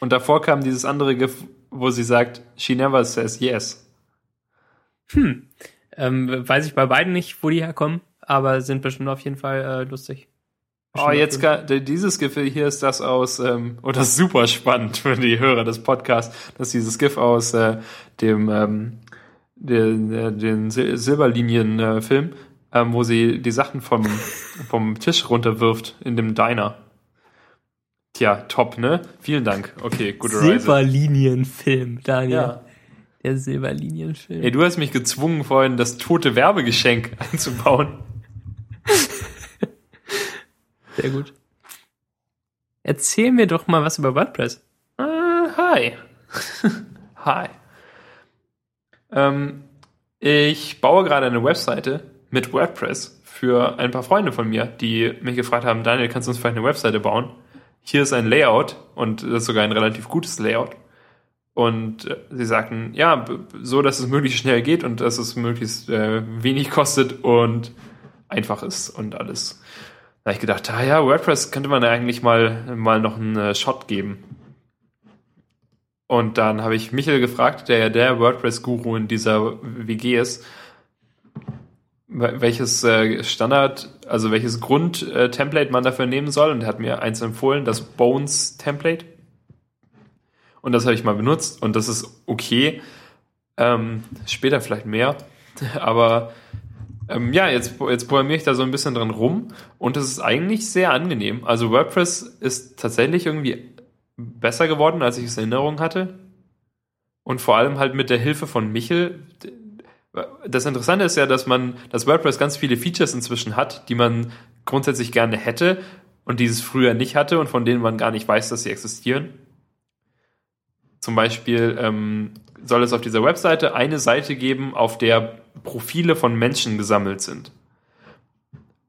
S1: Und davor kam dieses andere GIF, wo sie sagt, she never says yes.
S2: Hm. Ähm, weiß ich bei beiden nicht, wo die herkommen, aber sind bestimmt auf jeden Fall äh, lustig.
S1: Oh,
S2: Bestimmt
S1: jetzt
S2: auf
S1: gar, dieses GIF hier ist das aus, ähm, oh, das ist super spannend für die Hörer des Podcasts, das ist dieses GIF aus äh, dem, ähm, den, äh, den Sil Silberlinien-Film, ähm, wo sie die Sachen vom, vom Tisch runterwirft in dem Diner. Tja, top, ne? Vielen Dank. Okay, gute Reise.
S2: Silberlinienfilm, Daniel.
S1: Ja.
S2: Der Silberlinienfilm.
S1: Ey, du hast mich gezwungen, vorhin das tote Werbegeschenk einzubauen.
S2: Sehr gut. Erzähl mir doch mal was über WordPress.
S1: Äh, hi. hi. Ähm, ich baue gerade eine Webseite mit WordPress für ein paar Freunde von mir, die mich gefragt haben, Daniel, kannst du uns vielleicht eine Webseite bauen? Hier ist ein Layout und das ist sogar ein relativ gutes Layout. Und äh, sie sagten, ja, so, dass es möglichst schnell geht und dass es möglichst äh, wenig kostet und einfach ist und alles. Da habe ich gedacht, ah ja, WordPress könnte man eigentlich mal, mal noch einen äh, Shot geben. Und dann habe ich Michael gefragt, der ja der WordPress-Guru in dieser WG ist, welches äh, Standard, also welches Grund-Template man dafür nehmen soll. Und er hat mir eins empfohlen, das Bones-Template. Und das habe ich mal benutzt und das ist okay. Ähm, später vielleicht mehr. Aber ähm, ja, jetzt, jetzt programmiere ich da so ein bisschen dran rum und es ist eigentlich sehr angenehm. Also WordPress ist tatsächlich irgendwie besser geworden, als ich es in Erinnerung hatte. Und vor allem halt mit der Hilfe von Michel. Das Interessante ist ja, dass man, dass WordPress ganz viele Features inzwischen hat, die man grundsätzlich gerne hätte und die es früher nicht hatte und von denen man gar nicht weiß, dass sie existieren. Zum Beispiel ähm, soll es auf dieser Webseite eine Seite geben, auf der Profile von Menschen gesammelt sind.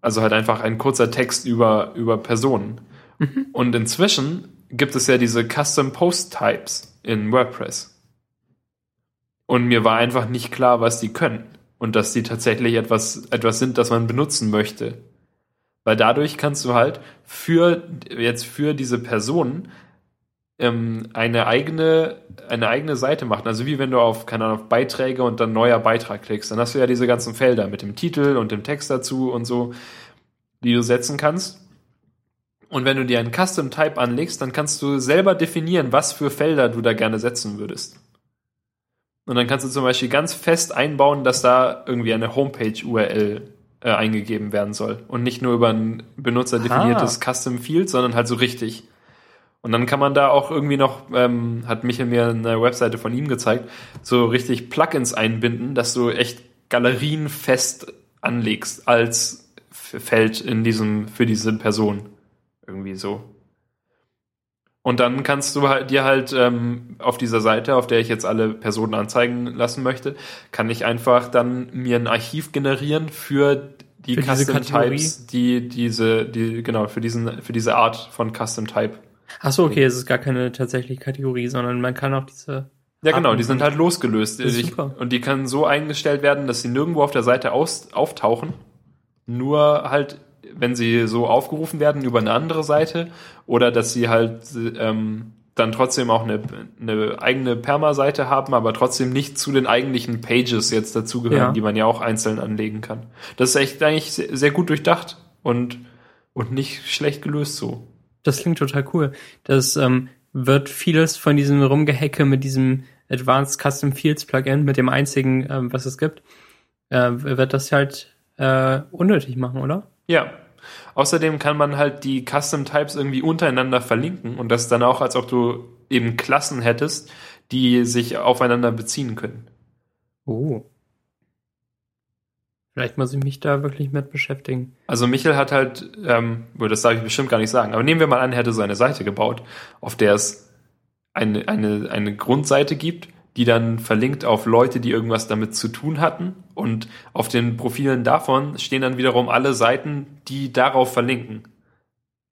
S1: Also halt einfach ein kurzer Text über, über Personen. Und inzwischen gibt es ja diese Custom Post Types in WordPress. Und mir war einfach nicht klar, was die können. Und dass die tatsächlich etwas, etwas sind, das man benutzen möchte. Weil dadurch kannst du halt für, jetzt für diese Personen ähm, eine eigene, eine eigene Seite machen. Also wie wenn du auf, keine Ahnung, auf Beiträge und dann neuer Beitrag klickst. Dann hast du ja diese ganzen Felder mit dem Titel und dem Text dazu und so, die du setzen kannst. Und wenn du dir einen Custom Type anlegst, dann kannst du selber definieren, was für Felder du da gerne setzen würdest. Und dann kannst du zum Beispiel ganz fest einbauen, dass da irgendwie eine Homepage-URL äh, eingegeben werden soll. Und nicht nur über ein benutzerdefiniertes Custom Field, sondern halt so richtig. Und dann kann man da auch irgendwie noch, ähm, hat Michael mir eine Webseite von ihm gezeigt, so richtig Plugins einbinden, dass du echt Galerien fest anlegst als Feld in diesem, für diese Person. Irgendwie so. Und dann kannst du halt dir halt ähm, auf dieser Seite, auf der ich jetzt alle Personen anzeigen lassen möchte, kann ich einfach dann mir ein Archiv generieren für die
S2: Für
S1: Custom? Types, die diese, die, genau, für diesen, für diese Art von Custom Type.
S2: Ach so, okay, es ist gar keine tatsächliche Kategorie, sondern man kann auch diese.
S1: Ja, genau, die sind halt losgelöst. Ich,
S2: super.
S1: und die können so eingestellt werden, dass sie nirgendwo auf der Seite aus, auftauchen. Nur halt, wenn sie so aufgerufen werden über eine andere Seite oder dass sie halt ähm, dann trotzdem auch eine, eine eigene Perma-Seite haben, aber trotzdem nicht zu den eigentlichen Pages jetzt dazugehören,
S2: Ja.
S1: die man ja auch einzeln anlegen kann. Das ist echt eigentlich sehr, gut durchdacht und, und nicht schlecht gelöst so.
S2: Das klingt total cool. Das ähm, wird vieles von diesem Rumgehacke mit diesem Advanced Custom Fields Plugin, mit dem einzigen, ähm, was es gibt, äh, wird das halt äh, unnötig machen, oder?
S1: Ja. Außerdem kann man halt die Custom Types irgendwie untereinander verlinken und das dann auch, als ob du eben Klassen hättest, die sich aufeinander beziehen können.
S2: Oh. Vielleicht muss ich mich da wirklich mit beschäftigen.
S1: Also Michael hat halt, ähm, das darf ich bestimmt gar nicht sagen, aber nehmen wir mal an, er hätte so eine Seite gebaut, auf der es eine, eine, eine Grundseite gibt, die dann verlinkt auf Leute, die irgendwas damit zu tun hatten. Und auf den Profilen davon stehen dann wiederum alle Seiten, die darauf verlinken.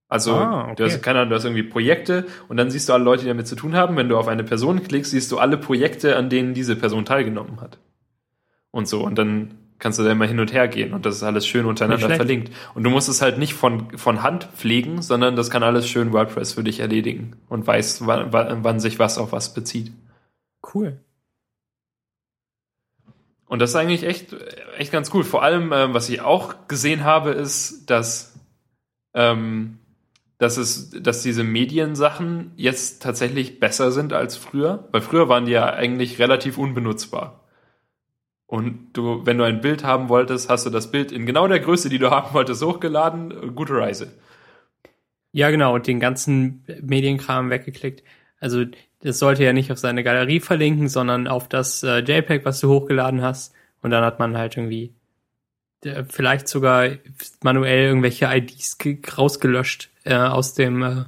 S1: Also
S2: Ah, okay.
S1: du hast, keine Ahnung, du hast irgendwie Projekte und dann siehst du alle Leute, die damit zu tun haben. Wenn du auf eine Person klickst, siehst du alle Projekte, an denen diese Person teilgenommen hat. Und so. Und dann kannst du da immer hin und her gehen und das ist alles schön untereinander verlinkt. Und du musst es halt nicht von, von Hand pflegen, sondern das kann alles schön WordPress für dich erledigen und weiß, wann, wann wann sich was auf was bezieht.
S2: Cool.
S1: Und das ist eigentlich echt, echt ganz cool. Vor allem, ähm, was ich auch gesehen habe, ist, dass, ähm, dass es, dass diese Mediensachen jetzt tatsächlich besser sind als früher, weil früher waren die ja eigentlich relativ unbenutzbar. Und du, wenn du ein Bild haben wolltest, hast du das Bild in genau der Größe, die du haben wolltest, hochgeladen. Gute Reise.
S2: Ja, genau, und den ganzen Medienkram weggeklickt. Also das sollte ja nicht auf seine Galerie verlinken, sondern auf das äh, JPEG, was du hochgeladen hast. Und dann hat man halt irgendwie äh, vielleicht sogar manuell irgendwelche IDs rausgelöscht äh, aus dem äh,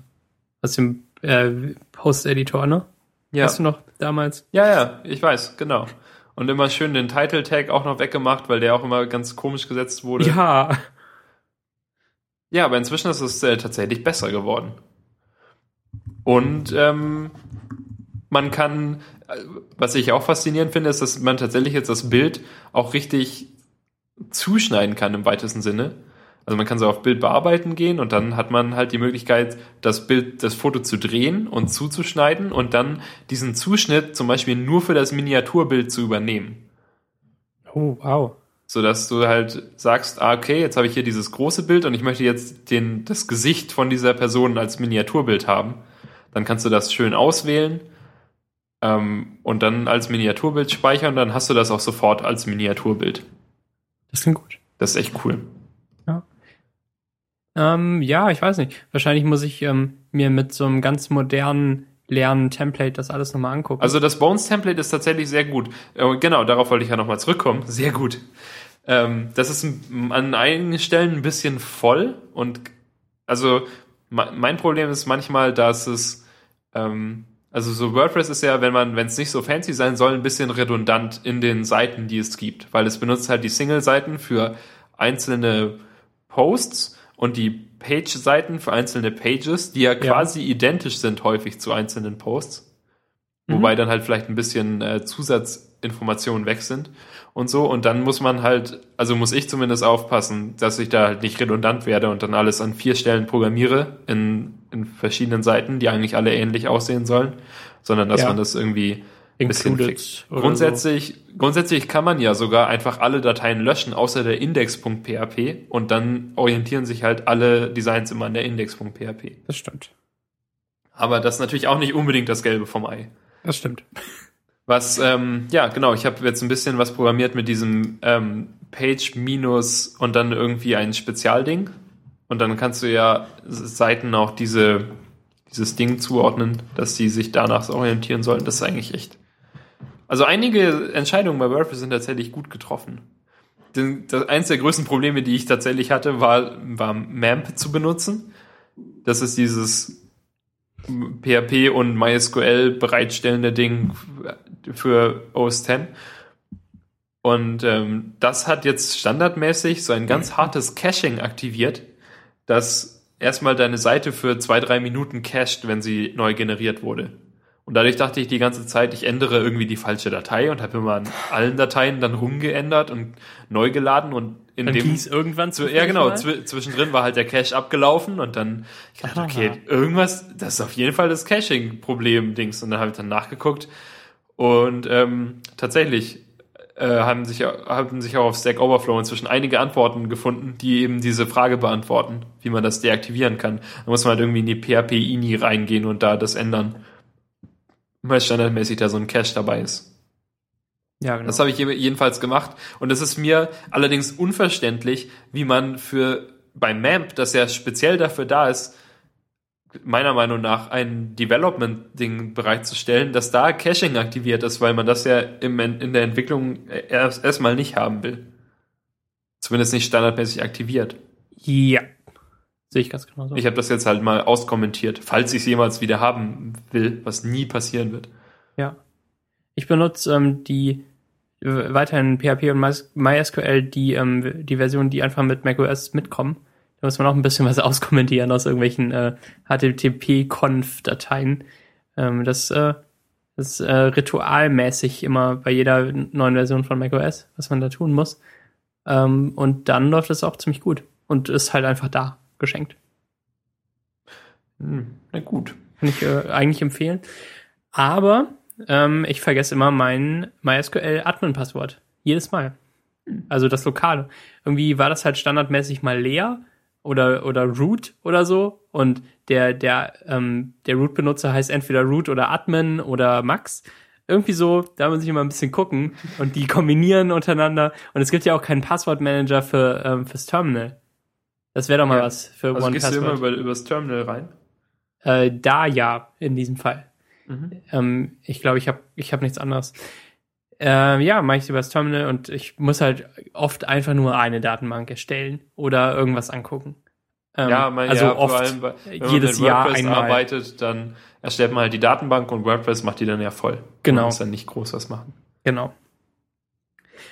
S2: aus dem äh, Post-Editor, ne?
S1: Ja.
S2: Hast du noch damals?
S1: Ja, ja, ich weiß, genau. Und immer schön den Title-Tag auch noch weggemacht, weil der auch immer ganz komisch gesetzt wurde.
S2: Ja.
S1: Ja, aber inzwischen ist es äh, tatsächlich besser geworden. Und ähm, man kann, äh, was ich auch faszinierend finde, ist, dass man tatsächlich jetzt das Bild auch richtig zuschneiden kann im weitesten Sinne. Also man kann so auf Bild bearbeiten gehen und dann hat man halt die Möglichkeit, das Bild, das Foto zu drehen und zuzuschneiden und dann diesen Zuschnitt zum Beispiel nur für das Miniaturbild zu übernehmen.
S2: Oh, wow.
S1: So dass du halt sagst, ah, okay, jetzt habe ich hier dieses große Bild und ich möchte jetzt den, das Gesicht von dieser Person als Miniaturbild haben. Dann kannst du das schön auswählen ähm, und dann als Miniaturbild speichern, dann hast du das auch sofort als Miniaturbild.
S2: Das klingt gut.
S1: Das ist echt cool.
S2: Ja. Ähm, ja, ich weiß nicht. Wahrscheinlich muss ich ähm, mir mit so einem ganz modernen Lernen-Template das alles nochmal angucken.
S1: Also das Bones-Template ist tatsächlich sehr gut. Äh, genau, darauf wollte ich ja nochmal zurückkommen. Sehr gut. Ähm, das ist an einigen Stellen ein bisschen voll und also mein Problem ist manchmal, dass es ähm, also so WordPress ist ja, wenn man, wenn es nicht so fancy sein soll, ein bisschen redundant in den Seiten, die es gibt, weil es benutzt halt die Single-Seiten für einzelne Posts und die Page-Seiten für einzelne Pages, die ja quasi ja. identisch sind häufig zu einzelnen Posts, mhm. wobei dann halt vielleicht ein bisschen äh, Zusatzinformationen weg sind und so. Und dann muss man halt, also muss ich zumindest aufpassen, dass ich da halt nicht redundant werde und dann alles an vier Stellen programmiere in, in verschiedenen Seiten, die eigentlich alle ähnlich aussehen sollen, sondern dass ja. man das irgendwie ein bisschen fix. Grundsätzlich, so. grundsätzlich kann man ja sogar einfach alle Dateien löschen, außer der index.php und dann orientieren sich halt alle Designs immer an der index.php.
S2: Das stimmt.
S1: Aber das ist natürlich auch nicht unbedingt das Gelbe vom Ei.
S2: Das stimmt.
S1: Was, ähm, ja, genau, ich habe jetzt ein bisschen was programmiert mit diesem ähm, Page minus und dann irgendwie ein Spezialding. Und dann kannst du ja Seiten auch diese, dieses Ding zuordnen, dass sie sich danach orientieren sollen. Das ist eigentlich echt. Also einige Entscheidungen bei WordPress sind tatsächlich gut getroffen. Das, eins der größten Probleme, die ich tatsächlich hatte, war, war MAMP zu benutzen. Das ist dieses PHP und MySQL bereitstellende Ding für OS X. Und ähm, das hat jetzt standardmäßig so ein ganz hartes Caching aktiviert, das erstmal deine Seite für zwei, drei Minuten cached, wenn sie neu generiert wurde. Und dadurch dachte ich die ganze Zeit, ich ändere irgendwie die falsche Datei und habe immer an allen Dateien dann rumgeändert und neu geladen und in
S2: dann
S1: dem
S2: irgendwann
S1: zu, ja genau zw zwischendrin war halt der Cache abgelaufen und dann ich dachte okay irgendwas das ist auf jeden Fall das Caching Problem Dings und dann habe ich dann nachgeguckt und ähm, tatsächlich äh, haben sich haben sich auch auf Stack Overflow inzwischen einige Antworten gefunden, die eben diese Frage beantworten, wie man das deaktivieren kann. Da muss man halt irgendwie in die PHP INI reingehen und da das ändern weil standardmäßig da so ein Cache dabei ist. Ja, genau. Das habe ich jedenfalls gemacht. Und es ist mir allerdings unverständlich, wie man für bei MAMP, das ja speziell dafür da ist, meiner Meinung nach ein Development-Ding bereitzustellen, dass da Caching aktiviert ist, weil man das ja im, in der Entwicklung erst erstmal nicht haben will. Zumindest nicht standardmäßig aktiviert.
S2: Ja. Sehe ich ganz genau so.
S1: Ich habe das jetzt halt mal auskommentiert, falls ich es jemals wieder haben will, was nie passieren wird.
S2: Ja. Ich benutze ähm, die äh, weiterhin PHP und MySQL, die, ähm, die Version, die einfach mit macOS mitkommen. Da muss man auch ein bisschen was auskommentieren aus irgendwelchen äh, HTTP-Conf-Dateien. Ähm, das, äh, ist äh, ritualmäßig immer bei jeder neuen Version von macOS, was man da tun muss. Ähm, und dann läuft es auch ziemlich gut und ist halt einfach da geschenkt.
S1: Hm, na gut.
S2: Kann ich äh, eigentlich empfehlen. Aber ähm, ich vergesse immer mein MySQL-Admin-Passwort. Jedes Mal. Also das Lokale. Irgendwie war das halt standardmäßig mal leer oder, oder root oder so. Und der, der, ähm, der Root-Benutzer heißt entweder root oder admin oder max. irgendwie so, da muss ich immer ein bisschen gucken und die kombinieren untereinander. Und es gibt ja auch keinen Passwortmanager für ähm, fürs Terminal. Das wäre doch mal
S1: Ja.
S2: was für
S1: Also
S2: One
S1: gehst du immer
S2: Password.
S1: über, übers Terminal rein?
S2: Äh, da ja, in diesem Fall.
S1: Mhm.
S2: Ähm, ich glaube, ich habe ich hab nichts anderes. Ähm, ja, mache ich über das Terminal und ich muss halt oft einfach nur eine Datenbank erstellen oder irgendwas angucken. Ähm,
S1: ja, man,
S2: also
S1: ja, vor
S2: oft
S1: allem, weil- wenn man
S2: jedes
S1: mit
S2: Jahr
S1: WordPress
S2: einmal.
S1: arbeitet, dann erstellt man halt die Datenbank und WordPress macht die dann ja voll.
S2: Genau.
S1: Man muss dann nicht groß was machen.
S2: Genau.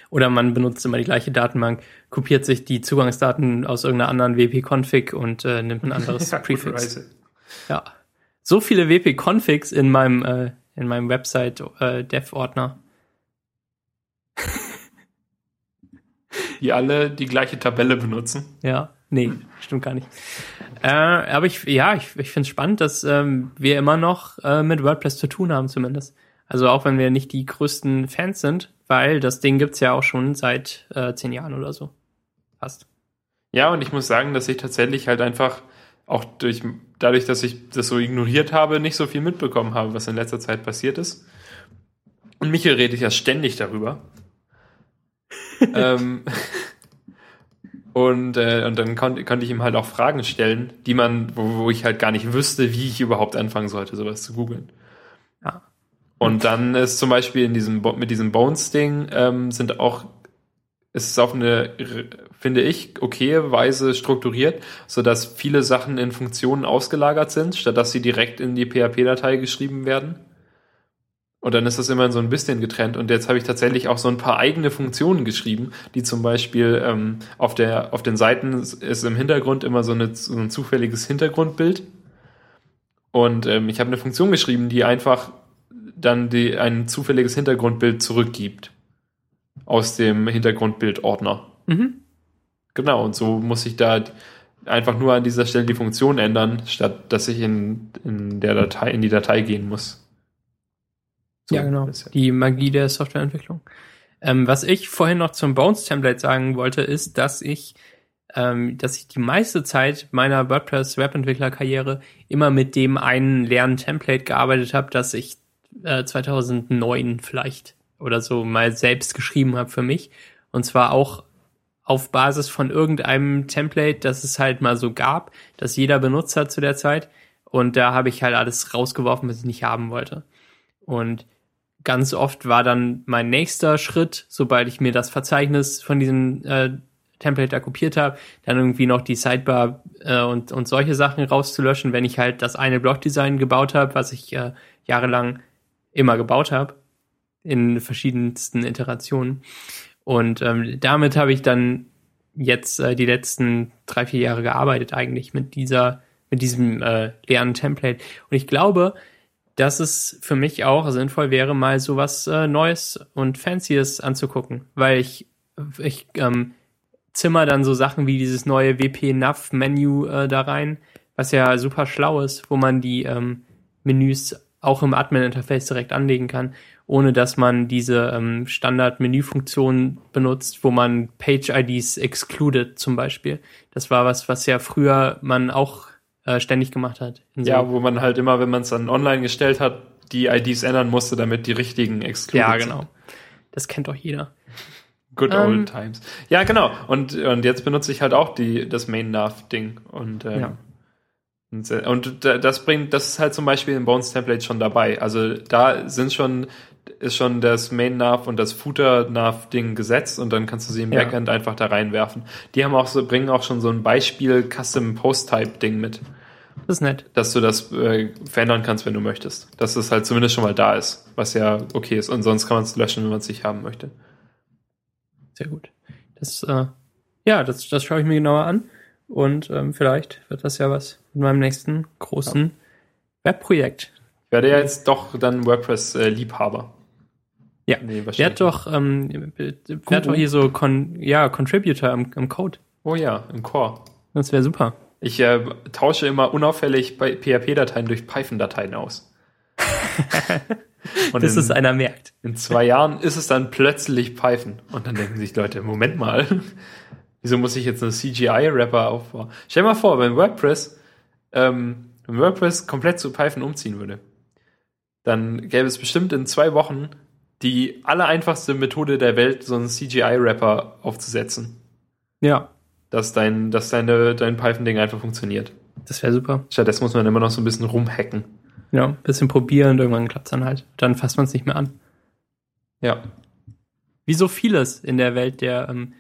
S2: Oder man benutzt immer die gleiche Datenbank, kopiert sich die Zugangsdaten aus irgendeiner anderen WP-Config und äh, nimmt ein anderes
S1: Ja,
S2: Prefix. Ja. So viele WP-Configs in meinem, äh, in meinem Website äh.
S1: Die alle die gleiche Tabelle benutzen.
S2: Ja, nee, stimmt gar nicht. Äh, aber ich, ja, ich, ich finde es spannend, dass ähm, wir immer noch äh, mit WordPress zu tun haben, zumindest. Also auch wenn wir nicht die größten Fans sind, weil das Ding gibt's ja auch schon seit äh, zehn Jahren oder so. Fast.
S1: Ja, und ich muss sagen, dass ich tatsächlich halt einfach auch durch, dadurch, dass ich das so ignoriert habe, nicht so viel mitbekommen habe, was in letzter Zeit passiert ist. Und Michael redet ja ständig darüber. Ähm, und, äh, und dann kon konnte ich ihm halt auch Fragen stellen, die man, wo, wo ich halt gar nicht wüsste, wie ich überhaupt anfangen sollte, sowas zu googeln.
S2: Ja.
S1: Und dann ist zum Beispiel in diesem mit diesem Bones-Ding ähm, sind auch ist es auf eine, finde ich, okaye Weise strukturiert, so dass viele Sachen in Funktionen ausgelagert sind, statt dass sie direkt in die PHP-Datei geschrieben werden. Und dann ist das immer so ein bisschen getrennt. Und jetzt habe ich tatsächlich auch so ein paar eigene Funktionen geschrieben, die zum Beispiel ähm, auf, der, auf den Seiten ist im Hintergrund immer so, eine, so ein zufälliges Hintergrundbild. Und ähm, ich habe eine Funktion geschrieben, die einfach dann die, ein zufälliges Hintergrundbild zurückgibt aus dem Hintergrundbildordner.
S2: Mhm.
S1: Genau, und so muss ich da einfach nur an dieser Stelle die Funktion ändern, statt dass ich in, in der Datei, in die Datei gehen muss. So
S2: ja, genau. Die Magie der Softwareentwicklung. Ähm, was ich vorhin noch zum Bones-Template sagen wollte, ist, dass ich, ähm, dass ich die meiste Zeit meiner WordPress-Webentwickler-Karriere immer mit dem einen leeren Template gearbeitet habe, das ich äh, 2009 vielleicht oder so mal selbst geschrieben habe für mich. Und zwar auch auf Basis von irgendeinem Template, das es halt mal so gab, das jeder benutzt hat zu der Zeit. Und da habe ich halt alles rausgeworfen, was ich nicht haben wollte. Und ganz oft war dann mein nächster Schritt, sobald ich mir das Verzeichnis von diesem äh, Template da kopiert habe, dann irgendwie noch die Sidebar äh, und, und solche Sachen rauszulöschen, wenn ich halt das eine Blockdesign gebaut habe, was ich äh, jahrelang immer gebaut habe, in verschiedensten Iterationen. Und ähm, damit habe ich dann jetzt äh, die letzten drei, vier Jahre gearbeitet eigentlich mit dieser, mit diesem äh, leeren Template. Und ich glaube, dass es für mich auch sinnvoll wäre, mal sowas äh, Neues und Fancyes anzugucken, weil ich, ich ähm, zimmer dann so Sachen wie dieses neue WP-Nav-Menü äh, da rein, was ja super schlau ist, wo man die ähm, Menüs auch im Admin-Interface direkt anlegen kann, ohne dass man diese ähm, Standard-Menüfunktion benutzt, wo man Page-IDs excluded zum Beispiel. Das war was, was ja früher man auch äh, ständig gemacht hat. so-
S1: Ja, wo man halt immer, wenn man es dann online gestellt hat, die IDs ändern musste, damit die richtigen excluded
S2: Ja,
S1: sind.
S2: genau. Das kennt doch jeder.
S1: Good
S2: Ähm,
S1: old times. Ja, genau. Und, und jetzt benutze ich halt auch die, das Main-Nav-Ding. Und, ähm,
S2: Ja.
S1: und, und da- das bringt, das ist halt zum Beispiel im Bones-Template schon dabei. Also da sind schon, ist schon das Main-Nav und das Footer-Nav-Ding gesetzt und dann kannst du sie im
S2: Ja.
S1: Backend einfach da reinwerfen. Die haben auch so, bringen auch schon so ein Beispiel Custom Post-Type-Ding mit,
S2: Das ist nett.
S1: dass du das äh, verändern kannst, wenn du möchtest. Dass es halt zumindest schon mal da ist, was ja okay ist. Und sonst kann man es löschen, wenn man es nicht haben möchte.
S2: Sehr gut. Das, äh, ja, das, das schaue ich mir genauer an. Und ähm, vielleicht wird das ja was mit meinem nächsten großen Webprojekt.
S1: Ich werde ja jetzt doch dann WordPress-Liebhaber.
S2: Ja.
S1: Nee, wahrscheinlich
S2: Werd doch, ähm, werd
S1: Guru.
S2: doch hier so Con ja, Contributor im, im Code.
S1: Oh ja, im Core.
S2: Das wäre super.
S1: Ich äh, tausche immer unauffällig bei PHP-Dateien durch Python-Dateien aus. Und
S2: Bis
S1: in,
S2: es einer merkt.
S1: in zwei Jahren ist es dann plötzlich Python. Und dann denken sich Leute, Moment mal, wieso muss ich jetzt eine CGI-Rapper aufbauen? Stell dir mal vor, wenn WordPress, ähm, wenn WordPress komplett zu Python umziehen würde. dann gäbe es bestimmt in zwei Wochen die allereinfachste Methode der Welt, so einen CGI-Rapper aufzusetzen.
S2: Ja,
S1: Dass dein, dass deine, dein Python-Ding einfach funktioniert.
S2: das wäre super.
S1: Stattdessen muss man immer noch so ein bisschen rumhacken.
S2: Ja, ein bisschen probieren und irgendwann klappt's dann halt. Dann fasst man es nicht mehr an.
S1: Ja.
S2: Wie so vieles in der Welt der, ähm,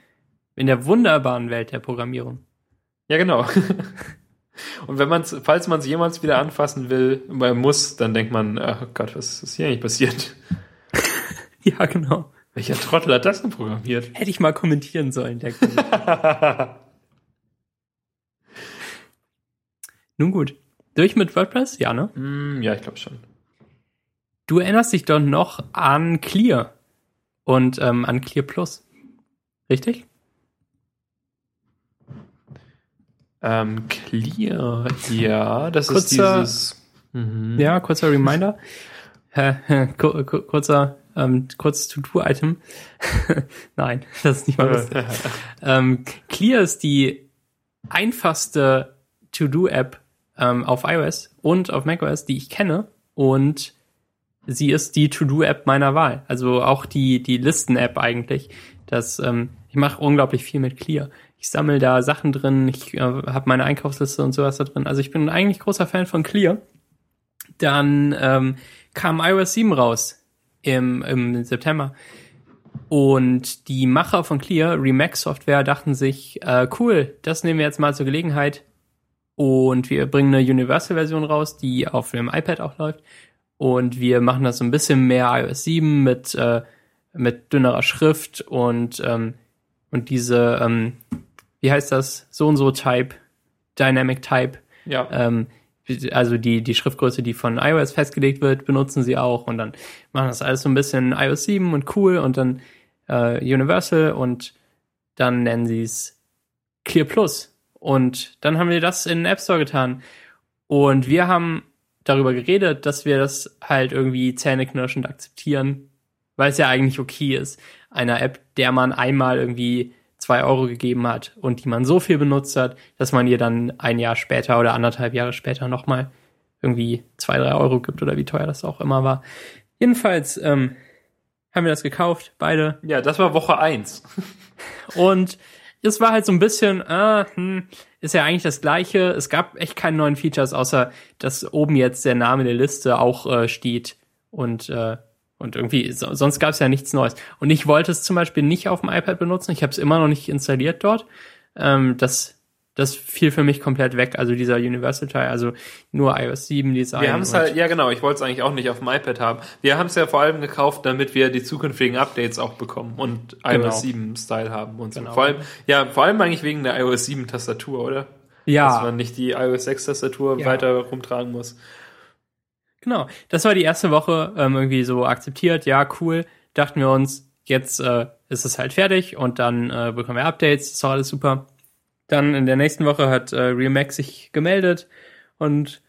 S2: in der wunderbaren Welt der Programmierung.
S1: Ja, genau. Und wenn man's, falls man es jemals wieder anfassen will, muss, dann denkt man, ach Gott, was ist hier eigentlich passiert?
S2: Ja, genau.
S1: Welcher Trottel hat das denn programmiert?
S2: Hätte ich mal kommentieren sollen, der. Nun gut. Durch mit WordPress? Ja, ne?
S1: Hm, ja, ich glaube schon.
S2: Du erinnerst dich doch noch an Clear und ähm, an Clear Plus. Richtig?
S1: Ähm, Clear, ja, das
S2: Kurzer-
S1: ist dieses. Mhm.
S2: Ja, kurzer Reminder. Kur- kur- kurzer, ähm, kurzes To-Do-Item. Nein, das ist nicht mal lustig. Ähm, Clear ist die einfachste To-Do-App ähm, auf iOS und auf macOS, die ich kenne. Und sie ist die To-Do-App meiner Wahl. Also auch die, die Listen-App eigentlich. Das, ähm, ich mache unglaublich viel mit Clear. Ich sammle da Sachen drin, ich äh, habe meine Einkaufsliste und sowas da drin. Also ich bin eigentlich großer Fan von Clear. Dann ähm, kam iOS 7 raus im, im September. Und die Macher von Clear, Remax Software, dachten sich, äh, cool, das nehmen wir jetzt mal zur Gelegenheit. Und wir bringen eine Universal-Version raus, die auf dem iPad auch läuft. Und wir machen das so ein bisschen mehr iOS 7 mit, äh, mit dünnerer Schrift und, ähm, und diese, ähm, wie heißt das, so und so Type, Dynamic Type,
S1: Ja.
S2: ähm, also die, die Schriftgröße, die von iOS festgelegt wird, benutzen sie auch und dann machen das alles so ein bisschen iOS 7 und cool und dann äh, Universal und dann nennen sie es Clear Plus. Und dann haben wir das in den App Store getan. Und wir haben darüber geredet, dass wir das halt irgendwie zähneknirschend akzeptieren, weil es ja eigentlich okay ist, einer App, der man einmal irgendwie zwei Euro gegeben hat und die man so viel benutzt hat, dass man ihr dann ein Jahr später oder anderthalb Jahre später nochmal irgendwie zwei, drei Euro gibt oder wie teuer das auch immer war. Jedenfalls ähm, haben wir das gekauft, beide.
S1: ja, das war Woche eins.
S2: Und es war halt so ein bisschen, äh, hm, ist ja eigentlich das gleiche. Es gab echt keine neuen Features, außer dass oben jetzt der Name der Liste auch äh, steht. Und, äh, und irgendwie, so, sonst gab es ja nichts Neues. Und ich wollte es zum Beispiel nicht auf dem iPad benutzen. Ich habe es immer noch nicht installiert dort. Ähm, das, das fiel für mich komplett weg. Also dieser Universal-Teil, also nur iOS 7 Design.
S1: Wir haben es halt, ja genau, ich wollte es eigentlich auch nicht auf dem iPad haben. Wir haben es ja vor allem gekauft, damit wir die zukünftigen Updates auch bekommen und
S2: Genau.
S1: iOS 7 Style haben und so.
S2: Genau.
S1: Vor allem, ja, vor allem eigentlich wegen der iOS 7 Tastatur, oder? Dass
S2: ja,
S1: man nicht die iOS 6 Tastatur
S2: Ja.
S1: weiter rumtragen muss.
S2: Genau, das war die erste Woche ähm, irgendwie so akzeptiert, ja, cool. Dachten wir uns, jetzt äh, ist es halt fertig und dann äh, bekommen wir Updates, ist auch alles super. Dann in der nächsten Woche hat äh, Remax sich gemeldet und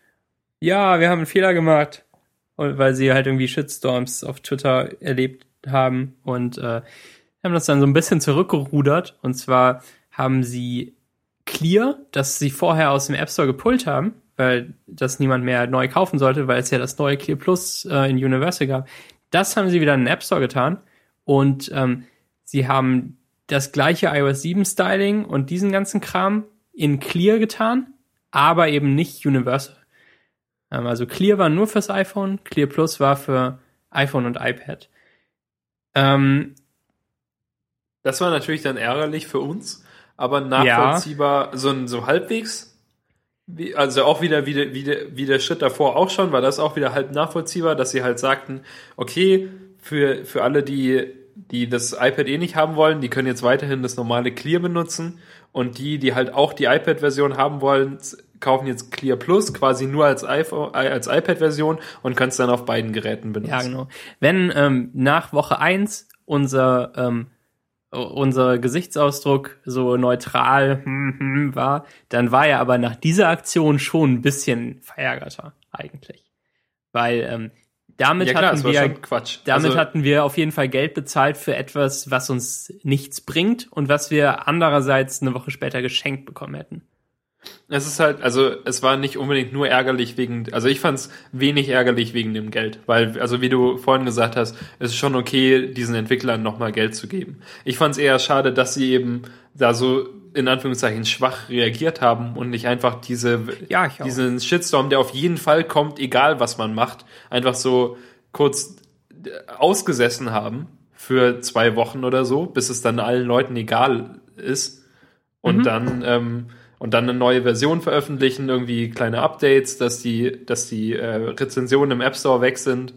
S2: ja, wir haben einen Fehler gemacht, weil sie halt irgendwie Shitstorms auf Twitter erlebt haben und äh, haben das dann so ein bisschen zurückgerudert und zwar haben sie Clear, das sie vorher aus dem App Store gepullt haben, weil das niemand mehr neu kaufen sollte, weil es ja das neue Clear Plus äh, in Universal gab. Das haben sie wieder in den App Store getan und ähm, sie haben das gleiche iOS 7 Styling und diesen ganzen Kram in Clear getan, aber eben nicht Universal. Ähm, also Clear war nur fürs iPhone, Clear Plus war für iPhone und iPad. Ähm,
S1: Das war natürlich dann ärgerlich für uns, aber nachvollziehbar, so, ein- so halbwegs. Wie, also auch wieder wie der, wie, wie der Schritt davor auch schon, war das auch wieder halb nachvollziehbar, dass sie halt sagten, okay, für, für alle, die, die das iPad eh nicht haben wollen, die können jetzt weiterhin das normale Clear benutzen und die, die halt auch die iPad-Version haben wollen, kaufen jetzt Clear Plus quasi nur als äh, als iPad-Version und können es dann auf beiden Geräten benutzen.
S2: Ja, genau. Wenn ähm, nach Woche eins unser, ähm, unser Gesichtsausdruck so neutral hm, hm, war, dann war er aber nach dieser Aktion schon ein bisschen verärgerter eigentlich. Weil ähm, damit
S1: Ja, klar,
S2: hatten wir damit
S1: Also-
S2: hatten wir auf jeden Fall Geld bezahlt für etwas, was uns nichts bringt und was wir andererseits eine Woche später geschenkt bekommen hätten.
S1: Es ist halt, also es war nicht unbedingt nur ärgerlich wegen, also ich fand es wenig ärgerlich wegen dem Geld, weil, also wie du vorhin gesagt hast, es ist schon okay, diesen Entwicklern nochmal Geld zu geben. Ich fand es eher schade, dass sie eben da so in Anführungszeichen schwach reagiert haben und nicht einfach diese,
S2: Ja,
S1: diesen Shitstorm, der auf jeden Fall kommt, egal was man macht, einfach so kurz ausgesessen haben für zwei Wochen oder so, bis es dann allen Leuten egal ist und
S2: Mhm.
S1: dann ähm, und dann eine neue Version veröffentlichen, irgendwie kleine Updates, dass die, dass die äh, Rezensionen im App Store weg sind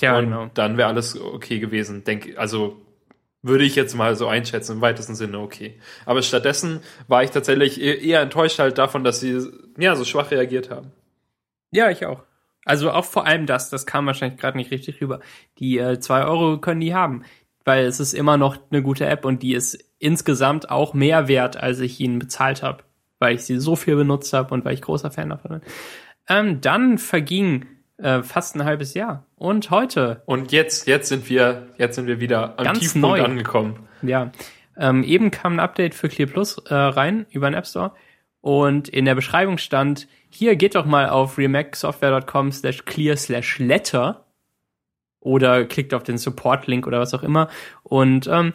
S2: Ja,
S1: und
S2: genau.
S1: dann wäre alles okay gewesen. Denk, also würde ich jetzt mal so einschätzen, im weitesten Sinne okay. Aber stattdessen war ich tatsächlich e- eher enttäuscht halt davon, dass sie ja so schwach reagiert haben.
S2: Ja, ich auch. Also auch vor allem das, das kam wahrscheinlich gerade nicht richtig rüber. Die äh, zwei Euro können die haben, weil es ist immer noch eine gute App und die ist insgesamt auch mehr wert, als ich ihnen bezahlt habe, weil ich sie so viel benutzt habe und weil ich großer Fan davon bin. Ähm, dann verging äh, fast ein halbes Jahr und heute
S1: Und jetzt, jetzt sind wir, jetzt sind wir wieder am
S2: Ganz
S1: Tiefpunkt
S2: neu.
S1: angekommen.
S2: Ja, ähm, eben kam ein Update für Clear Plus äh, rein über den App Store und in der Beschreibung stand, hier geht doch mal auf remaxsoftware.com slash clear slash letter oder klickt auf den Support-Link oder was auch immer und, ähm,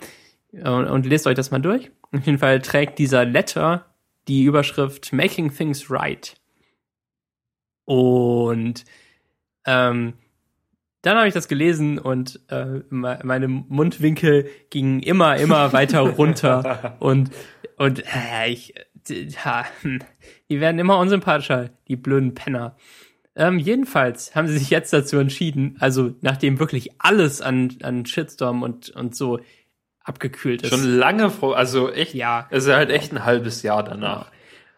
S2: und, und lest euch das mal durch. Auf jeden Fall trägt dieser Letter die Überschrift Making Things Right. Und ähm, dann habe ich das gelesen und äh, me- meine Mundwinkel gingen immer, immer weiter runter und und äh, ich, ja, hm, die werden immer unsympathischer, die blöden Penner. Ähm, jedenfalls haben sie sich jetzt dazu entschieden, also nachdem wirklich alles an, an Shitstorm und, und so abgekühlt ist.
S1: Schon lange vor, also echt,
S2: Ja.
S1: es ist halt echt ein halbes Jahr danach.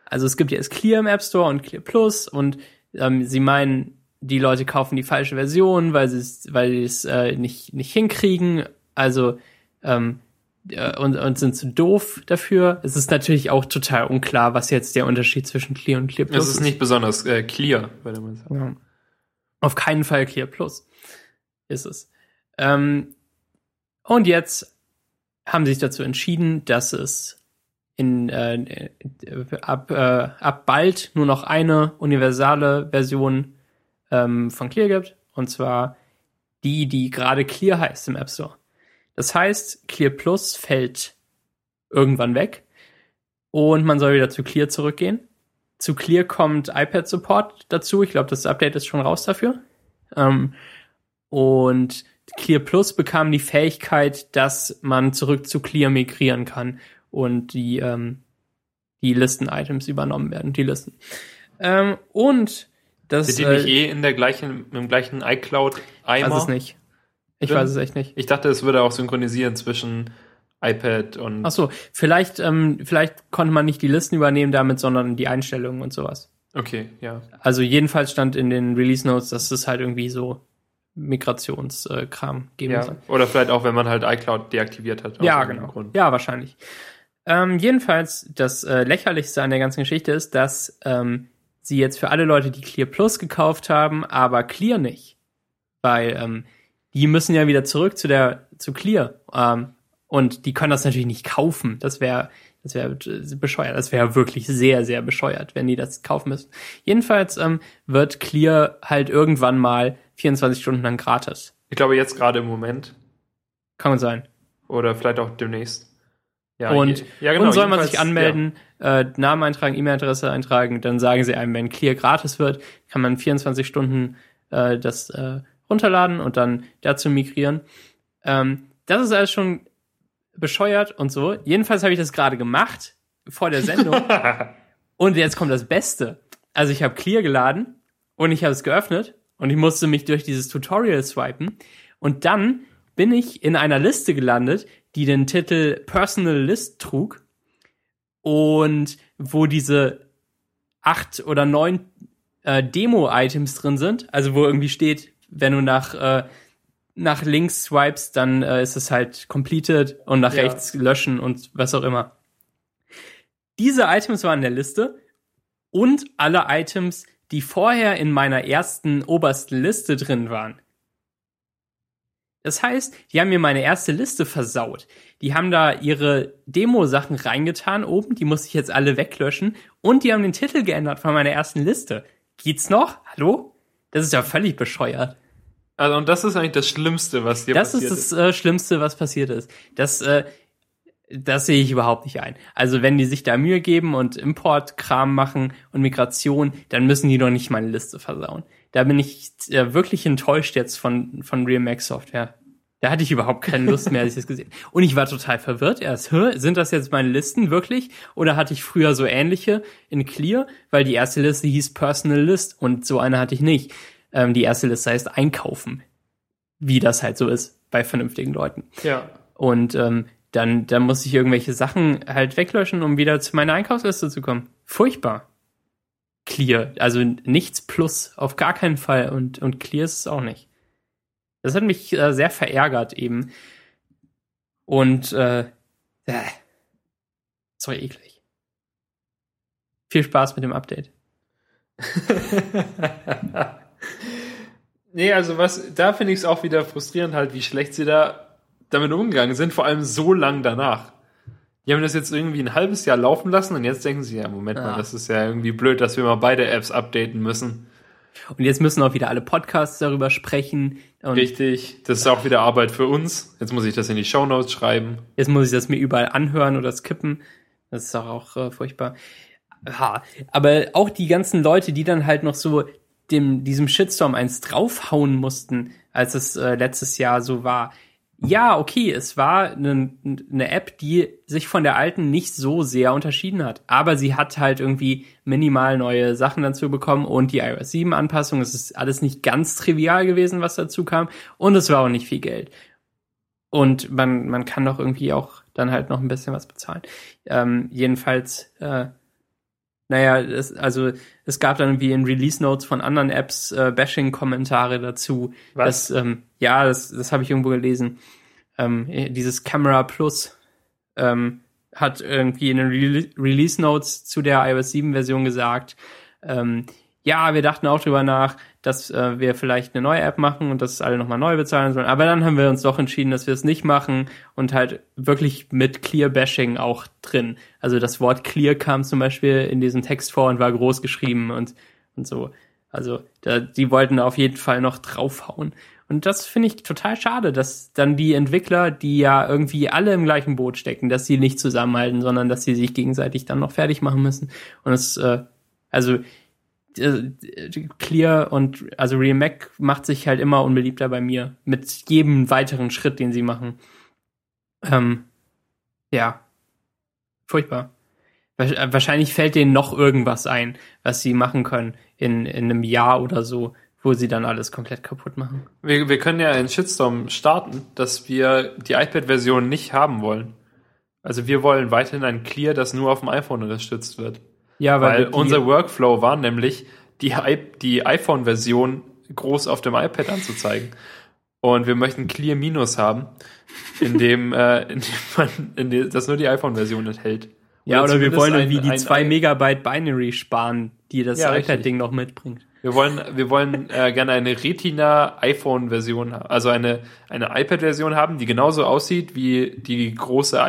S2: Also es gibt jetzt Clear im App Store und Clear Plus und ähm, sie meinen, die Leute kaufen die falsche Version, weil sie es, weil sie es äh, nicht nicht hinkriegen. Also ähm, äh, und, und sind zu doof dafür. Es ist natürlich auch total unklar, was jetzt der Unterschied zwischen Clear und Clear Plus
S1: Es ist nicht besonders äh, clear, würde man sagen.
S2: Ja. Auf keinen Fall Clear Plus ist es. Ähm, und jetzt haben sich dazu entschieden, dass es in äh, ab, äh, ab bald nur noch eine universale Version ähm, von Clear gibt, und zwar die, die gerade Clear heißt im App Store. Das heißt, Clear Plus fällt irgendwann weg und man soll wieder zu Clear zurückgehen. Zu Clear kommt iPad Support dazu. Ich glaube, das Update ist schon raus dafür. Ähm, und Clear Plus bekam die Fähigkeit, dass man zurück zu Clear migrieren kann und die, ähm, die Listen-Items übernommen werden, die Listen. Ähm, und das
S1: Sind die
S2: äh,
S1: nicht eh in der gleichen, im gleichen iCloud-Eimer?
S2: weiß es nicht. Ich
S1: drin?
S2: weiß es echt nicht.
S1: Ich dachte, es würde auch synchronisieren zwischen iPad und.
S2: Ach so, vielleicht, ähm, vielleicht konnte man nicht die Listen übernehmen damit, sondern die Einstellungen und sowas.
S1: Okay, ja.
S2: Also jedenfalls stand in den Release Notes, dass es halt irgendwie so Migrationskram geben
S1: ja.
S2: soll.
S1: Oder vielleicht auch, wenn man halt iCloud deaktiviert hat.
S2: Ja, genau.
S1: Grund.
S2: Ja, wahrscheinlich. Ähm, jedenfalls, das äh, lächerlichste an der ganzen Geschichte ist, dass ähm, sie jetzt für alle Leute, die Clear Plus gekauft haben, aber Clear nicht. Weil ähm, die müssen ja wieder zurück zu der zu Clear. Ähm, und die können das natürlich nicht kaufen. Das wäre das wäre bescheuert. Das wäre wirklich sehr, sehr bescheuert, wenn die das kaufen müssen. Jedenfalls ähm, wird Clear halt irgendwann mal 24 Stunden lang gratis.
S1: Ich glaube, jetzt gerade im Moment.
S2: Kann sein.
S1: Oder vielleicht auch demnächst. Ja,
S2: Und,
S1: ja, genau,
S2: und soll man sich anmelden, äh, Namen eintragen, E-Mail-Adresse eintragen, dann sagen sie einem, wenn Clear gratis wird, kann man 24 Stunden äh, das äh, runterladen und dann dazu migrieren. Ähm, das ist alles schon bescheuert und so. Jedenfalls habe ich das gerade gemacht vor der Sendung.
S1: Ja.
S2: und jetzt kommt das Beste. Also ich habe Clear geladen und ich habe es geöffnet und ich musste mich durch dieses Tutorial swipen und dann bin ich in einer Liste gelandet, die den Titel Personal List trug und wo diese acht oder neun äh, Demo-Items drin sind, also wo irgendwie steht, wenn du nach äh, nach links swipes, dann äh, ist es halt completed und nach
S1: Ja.
S2: rechts löschen und was auch immer. Diese Items waren in der Liste und alle Items, die vorher in meiner ersten obersten Liste drin waren. Das heißt, die haben mir meine erste Liste versaut. Die haben da ihre Demo-Sachen reingetan oben, die muss ich jetzt alle weglöschen. Und die haben den Titel geändert von meiner ersten Liste. Geht's noch? Hallo? Das ist ja völlig bescheuert.
S1: Also, und das ist eigentlich das Schlimmste, was dir
S2: Das
S1: passiert
S2: ist das äh, Schlimmste, was passiert ist. Das, äh, das sehe ich überhaupt nicht ein. Also wenn die sich da Mühe geben und Importkram machen und Migration, dann müssen die doch nicht meine Liste versauen. Da bin ich äh, wirklich enttäuscht jetzt von, von Real Mac Software. Da hatte ich überhaupt keine Lust mehr, als ich das gesehen Und ich war total verwirrt erst. Hä, sind das jetzt meine Listen wirklich? Oder hatte ich früher so ähnliche in Clear? Weil die erste Liste hieß Personal List und so eine hatte ich nicht. Ähm, die erste Liste heißt Einkaufen. Wie das halt so ist bei vernünftigen Leuten.
S1: Ja.
S2: Und ähm, dann, dann muss ich irgendwelche Sachen halt weglöschen, um wieder zu meiner Einkaufsliste zu kommen. Furchtbar. Clear, also nichts plus, auf gar keinen Fall. Und, und Clear ist es auch nicht. Das hat mich äh, sehr verärgert eben. Und äh, äh, sorry, eklig. Viel Spaß mit dem Update.
S1: nee, also was, da finde ich es auch wieder frustrierend halt, wie schlecht sie da damit umgegangen sind, vor allem so lang danach. Die haben das jetzt irgendwie ein halbes Jahr laufen lassen und jetzt denken sie, ja, Moment
S2: Ja.
S1: mal, das ist ja irgendwie blöd, dass wir mal beide Apps updaten müssen.
S2: Und jetzt müssen auch wieder alle Podcasts darüber sprechen.
S1: Richtig, das ist auch wieder Arbeit für uns. Jetzt muss ich das in die Shownotes schreiben.
S2: Jetzt muss ich das mir überall anhören oder skippen. Das ist doch auch äh, furchtbar. Ha. Aber auch die ganzen Leute, die dann halt noch so dem, diesem Shitstorm eins draufhauen mussten, als es äh, letztes Jahr so war. Ja, okay, es war eine, eine App, die sich von der alten nicht so sehr unterschieden hat. Aber sie hat halt irgendwie minimal neue Sachen dazu bekommen und die iOS 7 Anpassung. Es ist alles nicht ganz trivial gewesen, was dazu kam. Und es war auch nicht viel Geld. Und man, man kann doch irgendwie auch dann halt noch ein bisschen was bezahlen. Ähm, jedenfalls, äh, naja, es, also es gab dann irgendwie in Release Notes von anderen Apps äh, Bashing-Kommentare dazu.
S1: Was?
S2: Das, ähm, ja, das, das habe ich irgendwo gelesen. Ähm, dieses Camera Plus ähm, hat irgendwie in den Re Release Notes zu der iOS 7 Version gesagt, ähm, ja, wir dachten auch drüber nach, dass äh, wir vielleicht eine neue App machen und dass alle nochmal neu bezahlen sollen. Aber dann haben wir uns doch entschieden, dass wir es nicht machen und halt wirklich mit Clear Bashing auch drin. Also das Wort Clear kam zum Beispiel in diesem Text vor und war groß geschrieben und, und so. Also da, die wollten auf jeden Fall noch draufhauen. Und das finde ich total schade, dass dann die Entwickler, die ja irgendwie alle im gleichen Boot stecken, dass sie nicht zusammenhalten, sondern dass sie sich gegenseitig dann noch fertig machen müssen. Und es, äh, also Clear und also Real Mac macht sich halt immer unbeliebter bei mir mit jedem weiteren Schritt, den sie machen. Ähm, ja, furchtbar. Äh, Wahrscheinlich fällt denen noch irgendwas ein, was sie machen können in, in einem Jahr oder so, wo sie dann alles komplett kaputt machen.
S1: Wir, wir können ja einen Shitstorm starten, dass wir die iPad-Version nicht haben wollen. Also wir wollen weiterhin ein Clear, das nur auf dem iPhone unterstützt wird.
S2: Ja,
S1: Weil
S2: wir-
S1: unser Workflow war nämlich, die, die iPhone-Version groß auf dem iPad anzuzeigen. Und wir möchten Clear Minus haben, in dem, äh, in dem man, in dem, das nur die iPhone-Version enthält.
S2: ja, oder wir wollen irgendwie die
S1: ein-
S2: zwei
S1: ein-
S2: Megabyte Binary sparen, die das
S1: Ja,
S2: iPad-Ding noch mitbringt.
S1: Wir wollen, wir wollen äh, gerne eine Retina iPhone-Version, ha- also eine, eine iPad-Version haben, die genauso aussieht wie die große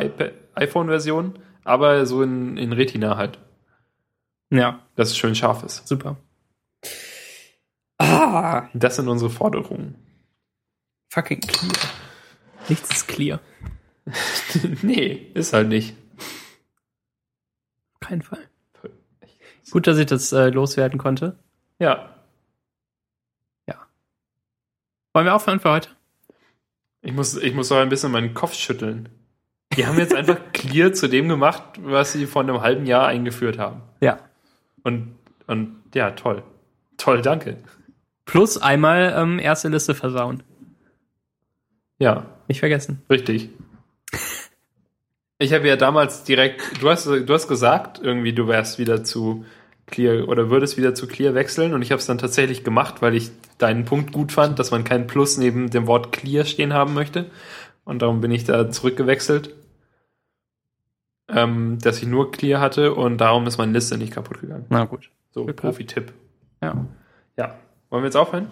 S1: iPhone-Version, aber so in, in Retina halt,
S2: Ja,
S1: dass es schön scharf ist.
S2: super. Ah,
S1: Das sind unsere Forderungen.
S2: fucking clear. Nichts ist clear.
S1: nee, ist halt nicht.
S2: Auf keinen Fall. Gut, dass ich das äh, loswerden konnte.
S1: Ja,
S2: Wollen wir aufhören für heute?
S1: ich muss, ich muss auch ein bisschen meinen Kopf schütteln. Die haben jetzt einfach clear zu dem gemacht, was sie vor einem halben Jahr eingeführt haben.
S2: Ja.
S1: Und, und ja, toll. Toll, danke.
S2: Plus einmal ähm, erste Liste versauen.
S1: Ja,
S2: Nicht vergessen.
S1: Richtig. Ich habe ja damals direkt, du hast, du hast gesagt, irgendwie du wärst wieder zu Clear oder würdest wieder zu Clear wechseln und ich habe es dann tatsächlich gemacht, weil ich deinen Punkt gut fand, dass man kein Plus neben dem Wort Clear stehen haben möchte und darum bin ich da zurückgewechselt, ähm, dass ich nur Clear hatte und darum ist meine Liste nicht kaputt gegangen.
S2: Na gut.
S1: So, Profi-Tipp.
S2: Ja.
S1: Ja, wollen wir jetzt aufhören?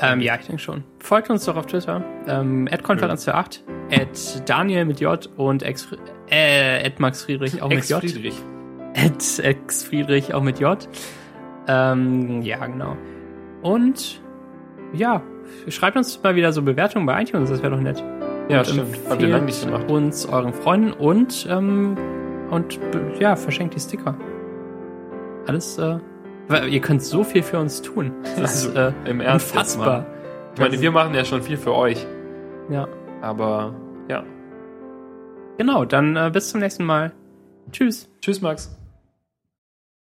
S2: Ähm, ja, ich denke schon. Folgt uns doch auf Twitter. Ähm, Konferenz für 8, at Daniel mit J und ex, äh, at Max Friedrich auch mit J.
S1: Friedrich.
S2: At ex Friedrich auch mit J. Ähm, ja, genau. Und ja, schreibt uns mal wieder so Bewertungen bei iTunes, das wäre doch nett.
S1: Ja, stimmt. Habt ihr lange nicht gemacht.
S2: uns euren Freunden und ähm, und ja, verschenkt die Sticker. Alles, äh, weil ihr könnt so viel für uns tun. Das ist
S1: Also,
S2: äh,
S1: im Ernst
S2: unfassbar.
S1: Ich meine, wir machen ja schon viel für euch.
S2: Ja,
S1: Aber ja.
S2: genau. Dann äh, bis zum nächsten Mal. Tschüss.
S1: Tschüss, Max.